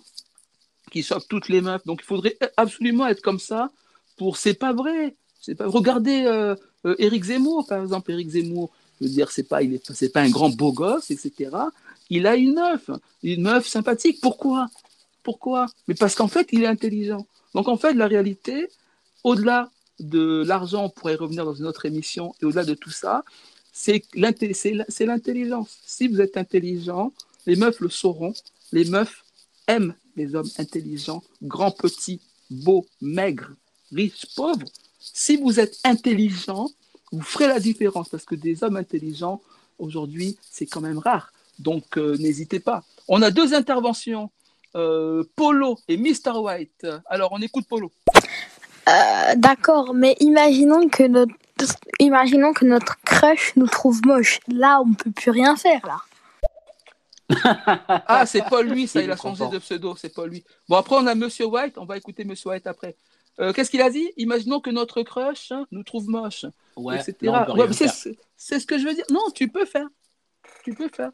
qui chope toutes les meufs. Donc il faudrait absolument être comme ça pour. C'est pas vrai. Regardez euh, Éric Zemmour, par exemple. Éric Zemmour, Je veux dire, c'est pas, il est, c'est pas un grand beau gosse, etc. Il a une meuf, une meuf sympathique. Pourquoi? Pourquoi? Mais parce qu'en fait, il est intelligent. Donc en fait, la réalité, au-delà de l'argent, on pourrait revenir dans une autre émission, et au-delà de tout ça, c'est l'intelligence. Si vous êtes intelligent, les meufs le sauront. Les meufs aiment les hommes intelligents, grands, petits, beaux, maigres, riches, pauvres. Si vous êtes intelligent, vous ferez la différence parce que des hommes intelligents, aujourd'hui, c'est quand même rare. Donc, euh, n'hésitez pas. On a deux interventions, euh, Polo et Mr. White. Alors, on écoute Polo. Euh, d'accord, mais imaginons que notre imaginons que notre crush nous trouve moche. Là, on peut plus rien faire là. ah, c'est Paul lui, ça, il a changé de pseudo, c'est Paul lui. Bon, après, on a Monsieur White, on va écouter Monsieur White après. Euh, qu'est-ce qu'il a dit? Imaginons que notre crush hein, nous trouve moche, Ouais, etc. Ouais, c'est, ce que je veux dire. Non, tu peux faire. Tu peux faire.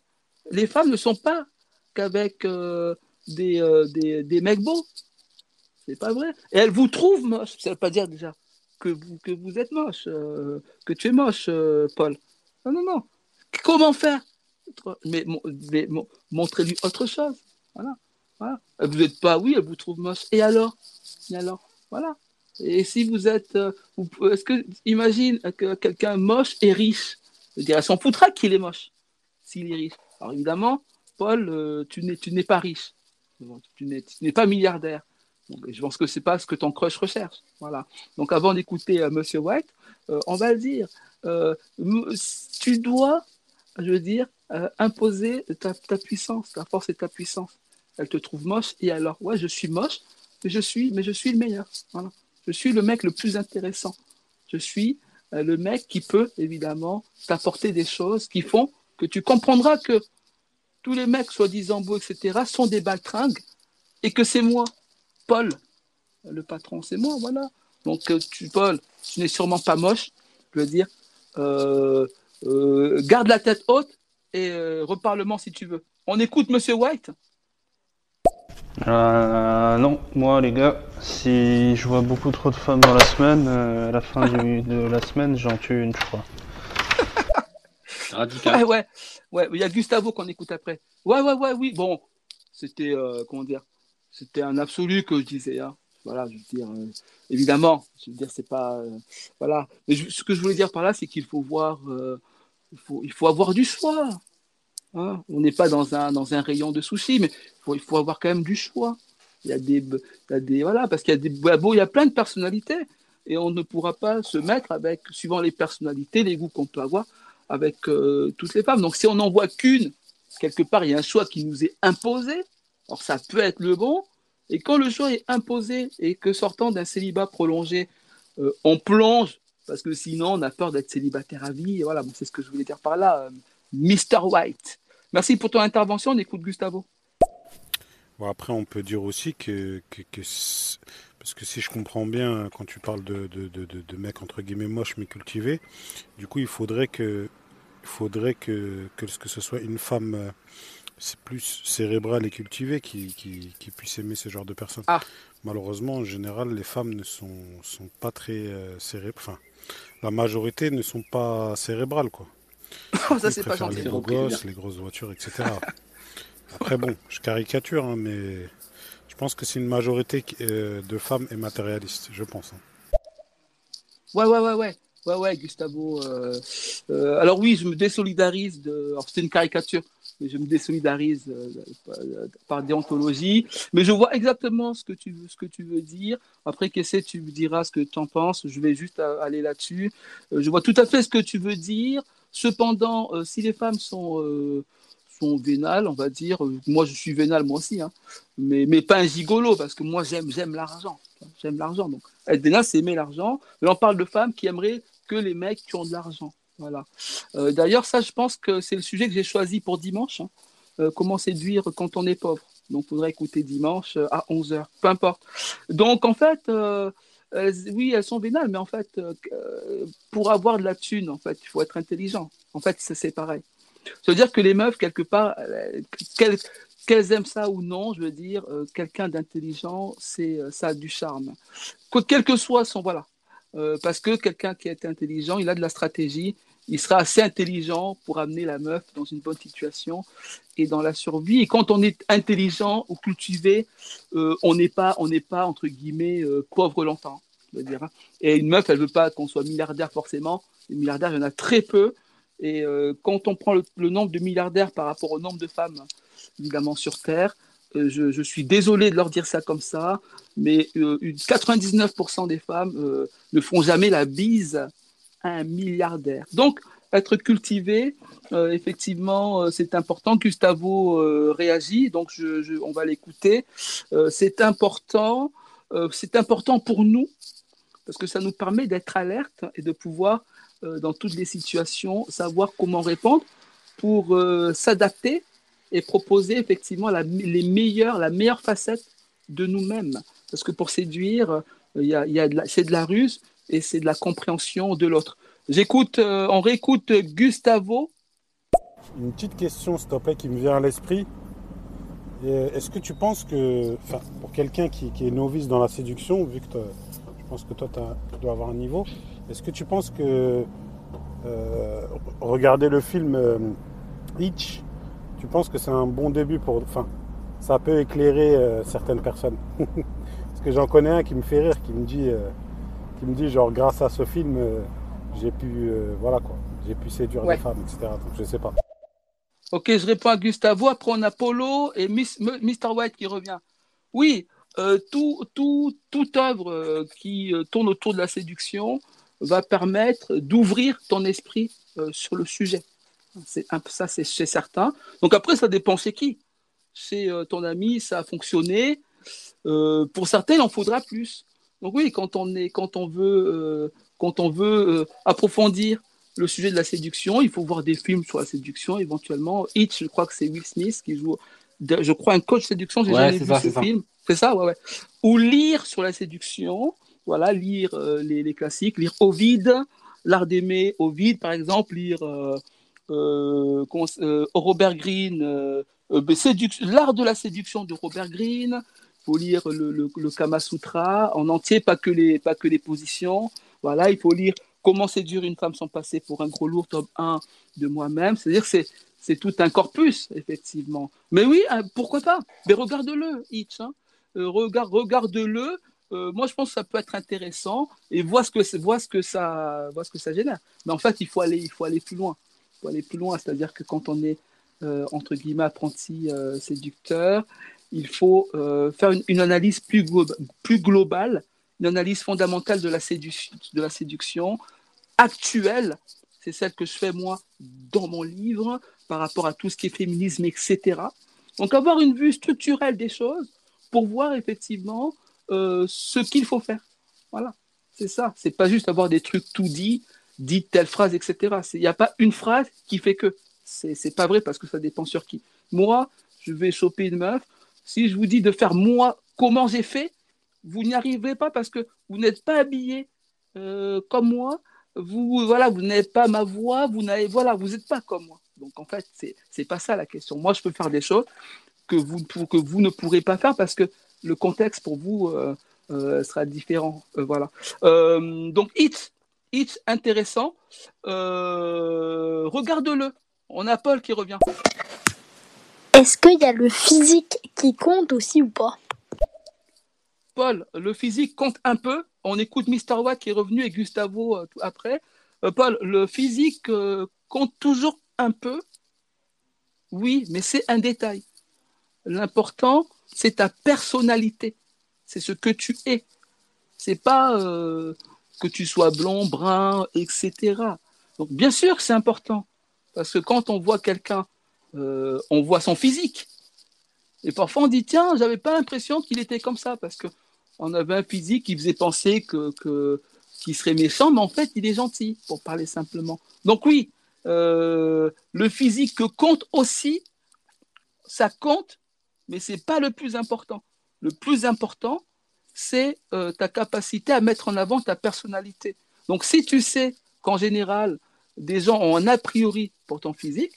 Les femmes ne sont pas qu'avec euh, des, euh, des, des mecs beaux. C'est pas vrai. Et elles vous trouvent moche. Ça veut pas dire déjà que vous, que vous êtes moche, que tu es moche, Paul. Non, non, non. Comment faire? Mais, mon- mais mon- montrez-lui autre chose. Voilà. voilà. Vous n'êtes pas, oui, elle vous trouve moche. Et alors? Et alors? Voilà. Et si vous êtes. euh, Est-ce que. Imagine que quelqu'un moche et riche. Je dirais, s'en foutra qu'il est moche, s'il est riche. Alors évidemment, Paul, euh, tu n'es pas riche. Bon, Tu n'es pas milliardaire. Donc, je pense que c'est pas ce que ton crush recherche. Voilà. Donc avant d'écouter euh, Monsieur White, euh, on va le dire. Euh, tu dois, je veux dire, euh, imposer ta, puissance, ta force et ta puissance. Elle te trouve moche et alors, ouais, je suis moche, mais je suis, mais je suis le meilleur. Voilà. Je suis le mec le plus intéressant. Je suis euh, le mec qui peut évidemment t'apporter des choses qui font que tu comprendras que tous les mecs soi-disant beaux, etc., sont des baltringues et que c'est moi, Paul, le patron, c'est moi, voilà. Donc, euh, tu, Paul, tu n'es sûrement pas moche, je veux dire, euh, garde la tête haute et euh, reparlement si tu veux. On écoute Monsieur White? Euh, non, moi les gars, si je vois beaucoup trop de femmes dans la semaine, euh, à la fin du- de la semaine, j'en tue une, je crois. Radical. Ouais, ouais, ouais, il y a Gustavo qu'on écoute après. Ouais, ouais, ouais, oui, bon, c'était, euh, comment dire, c'était un absolu que je disais, hein. Voilà, je veux dire, euh, évidemment, je veux dire, c'est pas, euh, voilà. Mais je- ce que je voulais dire par là, c'est qu'il faut voir, euh, il faut, avoir du choix. hein. On n'est pas dans un, rayon de sushi, mais il faut, il faut avoir quand même du choix. Il y a des, voilà, parce qu'il y a des, bon, il y a plein de personnalités et on ne pourra pas se mettre avec, suivant les personnalités, les goûts qu'on peut avoir, avec euh, toutes les femmes. Donc si on n'en voit qu'une, quelque part, il y a un choix qui nous est imposé. Alors ça peut être le bon. Et quand le choix est imposé et que sortant d'un célibat prolongé, euh, on plonge, parce que sinon on a peur d'être célibataire à vie. Et voilà, bon, c'est ce que je voulais dire par là. euh, Mr. White. Merci pour ton intervention. On écoute Gustavo. Bon, après, on peut dire aussi que, que, que c- parce que si je comprends bien, quand tu parles de, de, de, mecs entre guillemets moches mais cultivés, du coup, il faudrait que, il faudrait que, que, que ce soit une femme euh, c'est plus cérébrale et cultivée qui, qui, qui puisse aimer ce genre de personnes. Ah. Malheureusement, en général, les femmes ne sont, sont pas très euh, cérébrales. Enfin, la majorité ne sont pas cérébrales, quoi. Oh, ça, Ils c'est pas préfèrent gentil. les repris, gosses, les grosses voitures, etc. Après, bon, je caricature, hein, mais je pense que c'est une majorité euh, de femmes et matérialistes, je pense. hein. Ouais, ouais, ouais, ouais. Ouais, ouais, Gustavo. euh, euh, alors oui, je me désolidarise de. alors, C'est une caricature, je me désolidarise euh, par- par déontologie. Mais je vois exactement ce que tu veux, ce que tu veux dire. Après, qu'est-ce que tu me diras ce que tu en penses. Je vais juste euh, aller là-dessus. Euh, je vois tout à fait ce que tu veux dire. Cependant, euh, si les femmes sont euh, vénales, on va dire. euh, moi, je suis vénal moi aussi, hein, mais mais pas un gigolo parce que moi j'aime j'aime l'argent. J'aime l'argent. Donc être vénal, c'est aimer l'argent. Mais on parle de femmes qui aimeraient que les mecs qui ont de l'argent. Voilà. Euh, D'ailleurs, ça, je pense que c'est le sujet que j'ai choisi pour dimanche. hein. Euh, comment séduire quand on est pauvre. Donc, il faudrait écouter dimanche euh, à 11h, peu importe. Donc, en fait, oui, elles sont vénales, mais en fait, pour avoir de la thune, en fait, il faut être intelligent. En fait, c'est pareil. Ça veut dire que les meufs, quelque part, qu'elles aiment ça ou non, je veux dire, quelqu'un d'intelligent, c'est ça a du charme. Que- quel que soit son, voilà. Parce que quelqu'un qui est intelligent, il a de la stratégie, il sera assez intelligent pour amener la meuf dans une bonne situation et dans la survie. Et quand on est intelligent ou cultivé, euh, on n'est pas, on n'est pas entre guillemets euh, pauvre longtemps. Hein. Et une meuf, elle veut pas qu'on soit milliardaire forcément. Les milliardaires, il y en a très peu. Et euh, quand on prend le, nombre de milliardaires par rapport au nombre de femmes, évidemment, sur Terre, je, je, suis désolé de leur dire ça comme ça, mais 99% des femmes ne font jamais la bise un milliardaire. Donc, être cultivé, euh, effectivement, euh, c'est important. Gustavo euh, réagit, donc on va l'écouter. c'est important, c'est important pour nous parce que ça nous permet d'être alerte et de pouvoir, dans toutes les situations, savoir comment répondre pour s'adapter et proposer effectivement la, les meilleures, la meilleure facette de nous-mêmes. Parce que pour séduire, il y a c'est de la ruse, et c'est de la compréhension de l'autre. J'écoute, euh, on réécoute Gustavo. Une petite question, s'il te plaît, qui me vient à l'esprit. Est-ce que tu penses que, pour quelqu'un qui, est novice dans la séduction, vu que je pense que toi, tu dois avoir un niveau, est-ce que tu penses que euh, regarder le film euh, Hitch, tu penses que c'est un bon début pour. Enfin, ça peut éclairer certaines personnes? Parce que j'en connais un qui me fait rire, qui me dit qui me dit genre grâce à ce film euh, j'ai pu euh, voilà quoi. J'ai pu séduire des femmes etc donc je sais pas. Ok je réponds à Gustavo après on a Polo et Mr White qui revient. Oui euh, tout, tout, toute œuvre qui tourne autour de la séduction va permettre d'ouvrir ton esprit sur le sujet. C'est ça c'est certain. Donc après ça dépend chez qui. Chez ton ami ça a fonctionné. Pour certains il en faudra plus donc oui, quand on, est, quand on veut, euh, quand on veut euh, approfondir le sujet de la séduction, il faut voir des films sur la séduction, éventuellement. Hitch, je crois que c'est Will Smith qui joue, je crois, un coach séduction, j'ai jamais vu ce film. C'est ça, ouais, ouais. Ou lire sur la séduction, voilà, lire euh, les, les, classiques, lire Ovid, L'art d'aimer, Ovid, par exemple, lire Robert Greene, L'art de la séduction de Robert Greene, faut lire le, le, Kama Sutra en entier, pas que les, pas que les positions. Voilà, il faut lire Comment séduire une femme sans passer pour un gros lourd, tome 1 de moi-même. C'est-à-dire c'est c'est tout un corpus, effectivement. Mais oui, hein, pourquoi pas? Mais regarde-le, Hitch. Hein. Euh, regarde, regarde-le. Euh, moi, je pense que ça peut être intéressant et vois ce que, vois ce que, ça, vois ce que ça génère. Mais en fait, il faut aller, il faut aller plus loin. Il faut aller plus loin. C'est-à-dire que quand on est, euh, entre guillemets, apprenti séducteur, il faut euh, faire une, analyse plus, plus, globale, une analyse fondamentale de la, séduction actuelle. C'est celle que je fais moi dans mon livre par rapport à tout ce qui est féminisme, etc. Donc avoir une vue structurelle des choses pour voir effectivement euh, ce qu'il faut faire. Voilà, c'est ça. C'est pas juste avoir des trucs tout dits, dit telle phrase, etc. Il n'y a pas une phrase qui fait que. C'est pas vrai parce que ça dépend sur qui. Moi, je vais choper une meuf, si je vous dis de faire moi comment j'ai fait, vous n'y arriverez pas parce que vous n'êtes pas habillé euh, comme moi. Vous voilà, n'avez pas ma voix, vous voilà, vous n'êtes pas comme moi. Donc en fait, c'est c'est pas ça la question. Moi, je peux faire des choses que vous que vous ne pourrez pas faire parce que le contexte pour vous euh, euh, sera différent. voilà. donc it it intéressant. Regarde-le. On a Paul qui revient. Est-ce qu'il y a le physique qui compte aussi ou pas? Paul, le physique compte un peu. On écoute Mr. Watt qui est revenu et Gustavo euh, après. Euh, Paul, le physique euh, compte toujours un peu? Oui, mais c'est un détail. L'important, c'est ta personnalité. C'est ce que tu es. C'est pas que tu sois blond, brun, etc. Bien sûr c'est important. Parce que quand on voit quelqu'un euh, on voit son physique. Et parfois on dit tiens, j'avais pas l'impression qu'il était comme ça parce que on avait un physique qui faisait penser que, qu'il serait méchant, mais en fait il est gentil, pour parler simplement. Donc oui, euh, le physique compte aussi, ça compte, mais c'est pas le plus important. Le plus important, c'est euh, ta capacité à mettre en avant ta personnalité. Donc si tu sais qu'en général, des gens ont un a priori pour ton physique,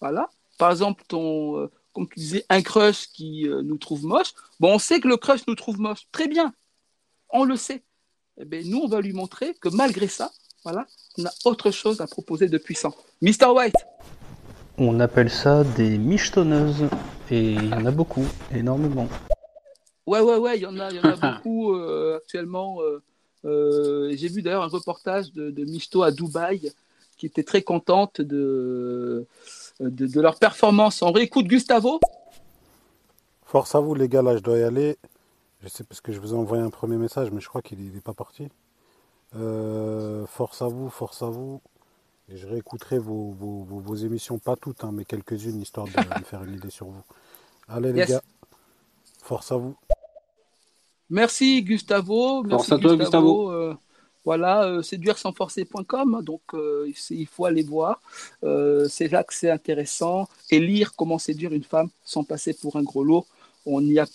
voilà, par exemple, ton, euh, comme tu disais, un crush qui euh, nous trouve moche, bon, on sait que le crush nous trouve moche. Très bien, on le sait. Eh bien, nous, on va lui montrer que malgré ça, voilà, on a autre chose à proposer de puissant. Mr. White. On appelle ça des michetonneuses. Et il y en a beaucoup, énormément. Ouais, ouais, ouais, il y en a, il y en a beaucoup euh, actuellement. Euh, euh, J'ai vu d'ailleurs un reportage de, de Michto à Dubaï qui était très contente de, de, de leur performance. On réécoute Gustavo. Force à vous, les gars, là, je dois y aller. Je sais parce que je vous ai envoyé un premier message, mais je crois qu'il n'est pas parti. Euh, force à vous, force à vous. Et je réécouterai vos, vos, vos, vos émissions, pas toutes, hein, mais quelques-unes, histoire de me faire une idée sur vous. Allez, les Yes. gars, force à vous. Merci Gustavo. Merci Force à toi, Gustavo. Euh, voilà, euh, séduire-sans-forcer.com. Donc, euh, il faut aller voir. Euh, c'est là que c'est intéressant. Et lire comment séduire une femme sans passer pour un gros lot. On, y a,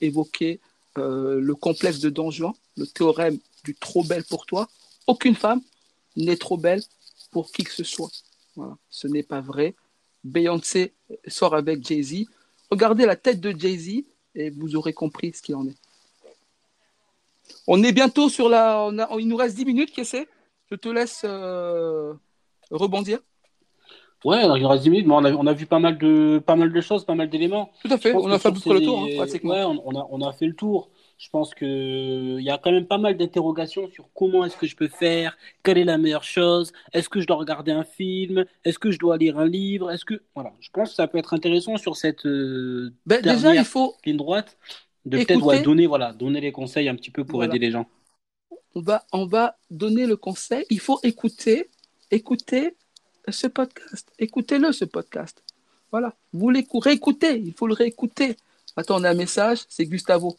évoqué le complexe de Don Juan, le théorème du trop belle pour toi. Aucune femme n'est trop belle pour qui que ce soit. Voilà. Ce n'est pas vrai. Beyoncé sort avec Jay-Z. Regardez la tête de Jay-Z et vous aurez compris ce qu'il en est. On est bientôt sur la. on a- il nous reste 10 minutes, Kessé. Je te laisse euh, rebondir. Ouais, il reste 10 minutes, mais on a, on a vu pas mal de, pas mal de choses, pas mal d'éléments. Tout à fait. On a fait à peu sur près le tour, hein. Ouais, on, on a, on a fait le tour. Je pense que il y a quand même pas mal d'interrogations sur comment est-ce que je peux faire, quelle est la meilleure chose, est-ce que je dois regarder un film, est-ce que je dois lire un livre, est-ce que voilà, je pense que ça peut être intéressant sur cette euh, Ben, déjà, il faut. ligne droite de peut-être ouais, donner voilà, donner les conseils un petit peu pour Voilà. aider les gens. On va, on va donner le conseil. Il faut écouter, écouter ce podcast. Écoutez-le, ce podcast. Voilà. Vous l'écoutez, réécoutez. Il faut le réécouter. Attends, on a un message. C'est Gustavo.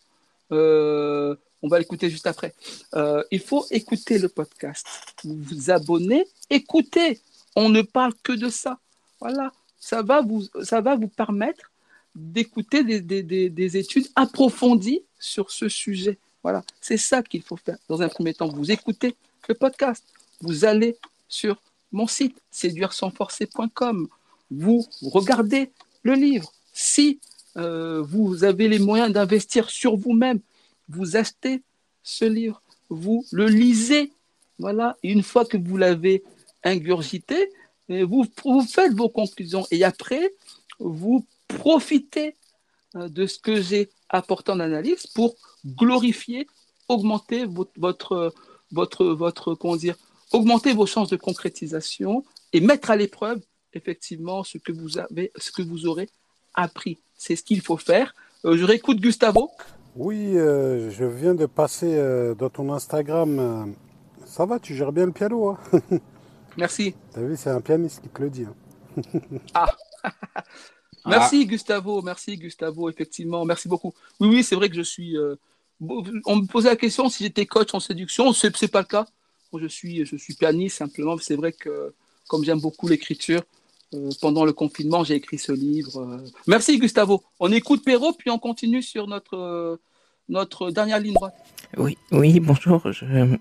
Euh, on va l'écouter juste après. Euh, il faut écouter le podcast. Vous vous abonnez, écoutez. On ne parle que de ça. Voilà. Ça va vous, ça va vous permettre d'écouter des, des- des- des études approfondies sur ce sujet. Voilà, c'est ça qu'il faut faire. Dans un premier temps, vous écoutez le podcast, vous allez sur mon site séduire-sans-forcer.com, vous regardez le livre. Si euh, vous avez les moyens d'investir sur vous-même, vous achetez ce livre, vous le lisez. Voilà, et une fois que vous l'avez ingurgité, vous, vous faites vos conclusions et après, vous profitez euh, de ce que j'ai apporté en analyse pour glorifier, augmenter votre, votre, votre, votre, comment dire, augmenter vos chances de concrétisation et mettre à l'épreuve effectivement ce que vous avez, ce que vous aurez appris. C'est ce qu'il faut faire. Euh, je réécoute Gustavo. Oui, euh, je viens de passer euh, dans ton Instagram. ça va, tu gères bien le piano. Hein Merci. T'as vu, c'est un pianiste qui te le dit. hein. Ah. Merci Gustavo, merci Gustavo, effectivement, merci beaucoup. Oui, oui, c'est vrai que je suis. euh, on me posait la question si j'étais coach en séduction, c'est c'est pas le cas. Moi, je suis, je suis pianiste simplement. C'est vrai que comme j'aime beaucoup l'écriture, euh, pendant le confinement, j'ai écrit ce livre. euh. Merci Gustavo. On écoute Perrault, puis on continue sur notre euh, notre dernière ligne droite. Oui, oui, bonjour. Je...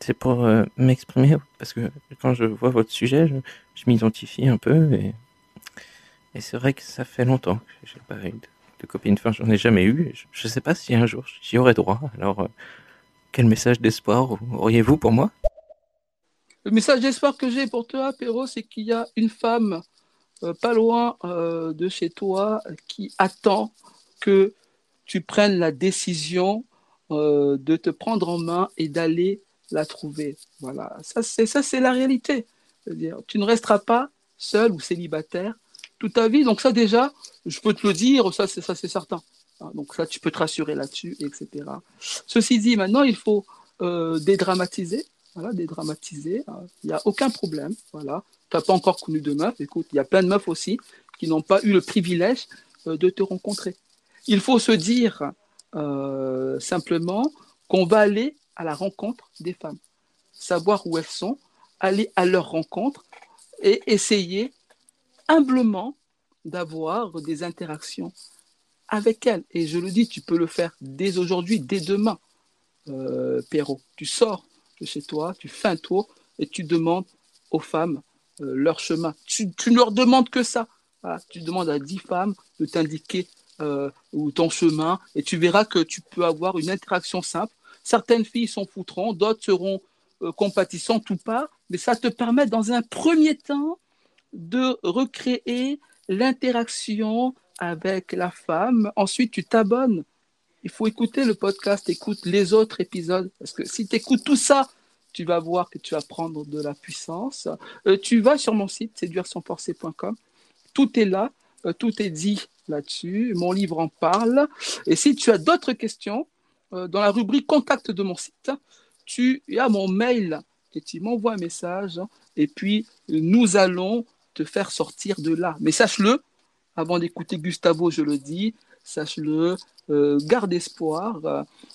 C'est pour euh, m'exprimer parce que quand je vois votre sujet, je, je m'identifie un peu et, et c'est vrai que ça fait longtemps que j'ai pas eu de, de copine. Enfin, j'en ai jamais eu. Je, je sais pas si un jour j'y aurai droit. Alors, euh, quel message d'espoir auriez-vous pour moi? Le message d'espoir que j'ai pour toi, Perrault, c'est qu'il y a une femme euh, pas loin euh, de chez toi qui attend que tu prennes la décision de te prendre en main et d'aller la trouver. Voilà, ça c'est la réalité. Tu ne resteras pas seul ou célibataire toute ta vie. Donc ça déjà, je peux te le dire, ça c'est ça c'est certain. Ah, Donc ça, tu peux te rassurer là-dessus, etc. Ceci dit, maintenant il faut euh, dédramatiser. Voilà, dédramatiser. hein. Il n'y a aucun problème. Voilà. Tu n'as pas encore connu de meuf. Écoute, il y a plein de meufs aussi qui n'ont pas eu le privilège euh, de te rencontrer. Il faut se dire euh, simplement qu'on va aller à la rencontre des femmes, savoir où elles sont, aller à leur rencontre et essayer humblement d'avoir des interactions avec elles. Et je le dis, tu peux le faire dès aujourd'hui, dès demain, euh, Perrault. Tu sors de chez toi, tu fais un tour et tu demandes aux femmes euh, leur chemin. Tu, ne leur demandes que ça. Tu demandes à dix femmes de t'indiquer euh, ton chemin et tu verras que tu peux avoir une interaction simple. Certaines filles s'en foutront, d'autres seront euh, compatissante ou pas, mais ça te permet dans un premier temps de recréer l'interaction avec la femme. Ensuite, tu t'abonnes. Il faut écouter le podcast, écoute les autres épisodes, parce que si tu écoutes tout ça, tu vas voir que tu vas prendre de la puissance. Euh, tu vas sur mon site, séduire-sans-forcer.com. Tout est là, euh, tout est dit là-dessus. Mon livre en parle. Et si tu as d'autres questions, euh, dans la rubrique contact de mon site, tu as mon mail et tu m'envoies un message. Et puis, nous allons faire sortir de là. Mais sache-le, avant d'écouter Gustavo, je le dis, sache-le, euh, garde espoir.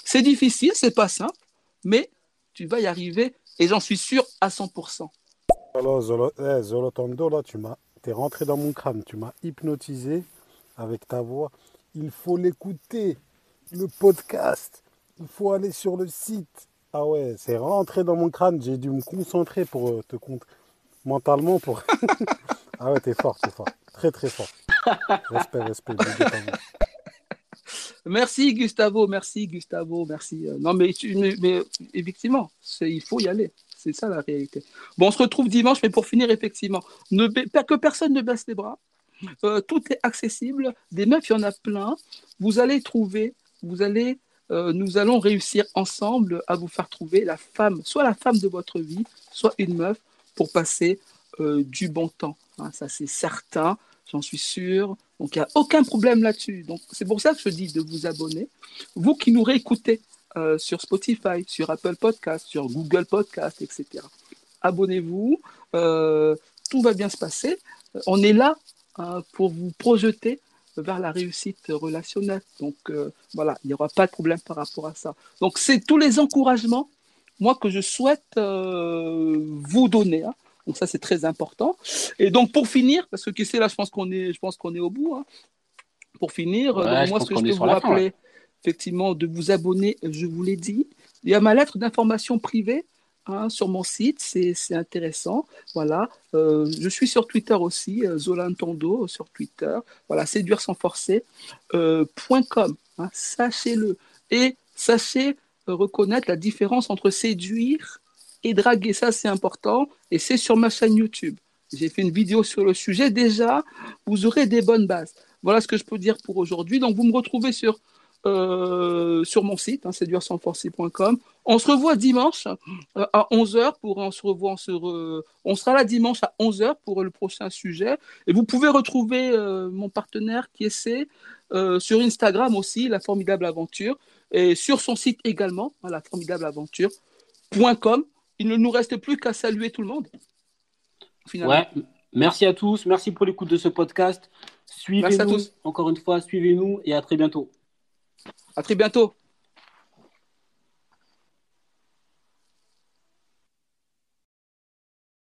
C'est difficile, c'est pas simple, mais tu vas y arriver et j'en suis sûr à 100%. Alors, Zolo, eh, là, tu m'as, rentré dans mon crâne, tu m'as hypnotisé avec ta voix. Il faut l'écouter, le podcast. Il faut aller sur le site. Ah ouais, c'est rentré dans mon crâne. J'ai dû me concentrer pour euh, te compte mentalement pour. ah ouais, t'es fort, t'es fort, très très fort. Respect, respect. Merci Gustavo, merci Gustavo, merci. Euh, Non, mais, mais, mais effectivement, il faut y aller. C'est ça la réalité. Bon, on se retrouve dimanche, mais pour finir, effectivement, ne, que personne ne baisse les bras. Euh, tout est accessible. Des meufs, il y en a plein. Vous allez trouver, vous allez, euh, nous allons réussir ensemble à vous faire trouver la femme, soit la femme de votre vie, soit une meuf, pour passer euh, du bon temps. Hein, ça, c'est certain, j'en suis sûr. Donc, il n'y a aucun problème là-dessus. Donc, c'est pour ça que je dis de vous abonner. Vous qui nous réécoutez euh, sur Spotify, sur Apple Podcast, sur Google Podcast, etc. Abonnez-vous. euh, tout va bien se passer. On est là hein, pour vous projeter vers la réussite relationnelle. Donc, voilà, il n'y aura pas de problème par rapport à ça. Donc, c'est tous les encouragements, moi, que je souhaite euh, vous donner. hein. Donc, ça, c'est très important. Et donc, pour finir, parce que qui sait, là, je pense qu'on est, je pense qu'on est au bout. hein. Pour finir, Ouais, euh, donc, moi, ce que je peux vous rappeler, ouais. effectivement, de vous abonner, je vous l'ai dit. Il y a ma lettre d'information privée hein, sur mon site, c'est c'est intéressant. Voilà, Euh, je suis sur Twitter aussi, euh, Zolantondo sur Twitter. Voilà, séduire sans forcer. euh, point .com, hein, sachez-le. Et sachez reconnaître la différence entre séduire et draguer. Ça, c'est important. Et c'est sur ma chaîne YouTube. J'ai fait une vidéo sur le sujet. Déjà, vous aurez des bonnes bases. Voilà ce que je peux dire pour aujourd'hui. Donc, vous me retrouvez sur, euh, sur mon site, hein, séduire-sans-forcer.com. On se revoit dimanche euh, à 11h pour on se on, se on sera là dimanche à 11h pour le prochain sujet. Et vous pouvez retrouver euh, mon partenaire qui essaie sur Instagram aussi, La Formidable Aventure, et sur son site également, hein, la formidable aventure.com. Il ne nous reste plus qu'à saluer tout le monde. Finalement. Ouais, merci à tous, merci pour l'écoute de ce podcast. À Suivez-nous, encore une fois, suivez-nous et à très bientôt. À très bientôt.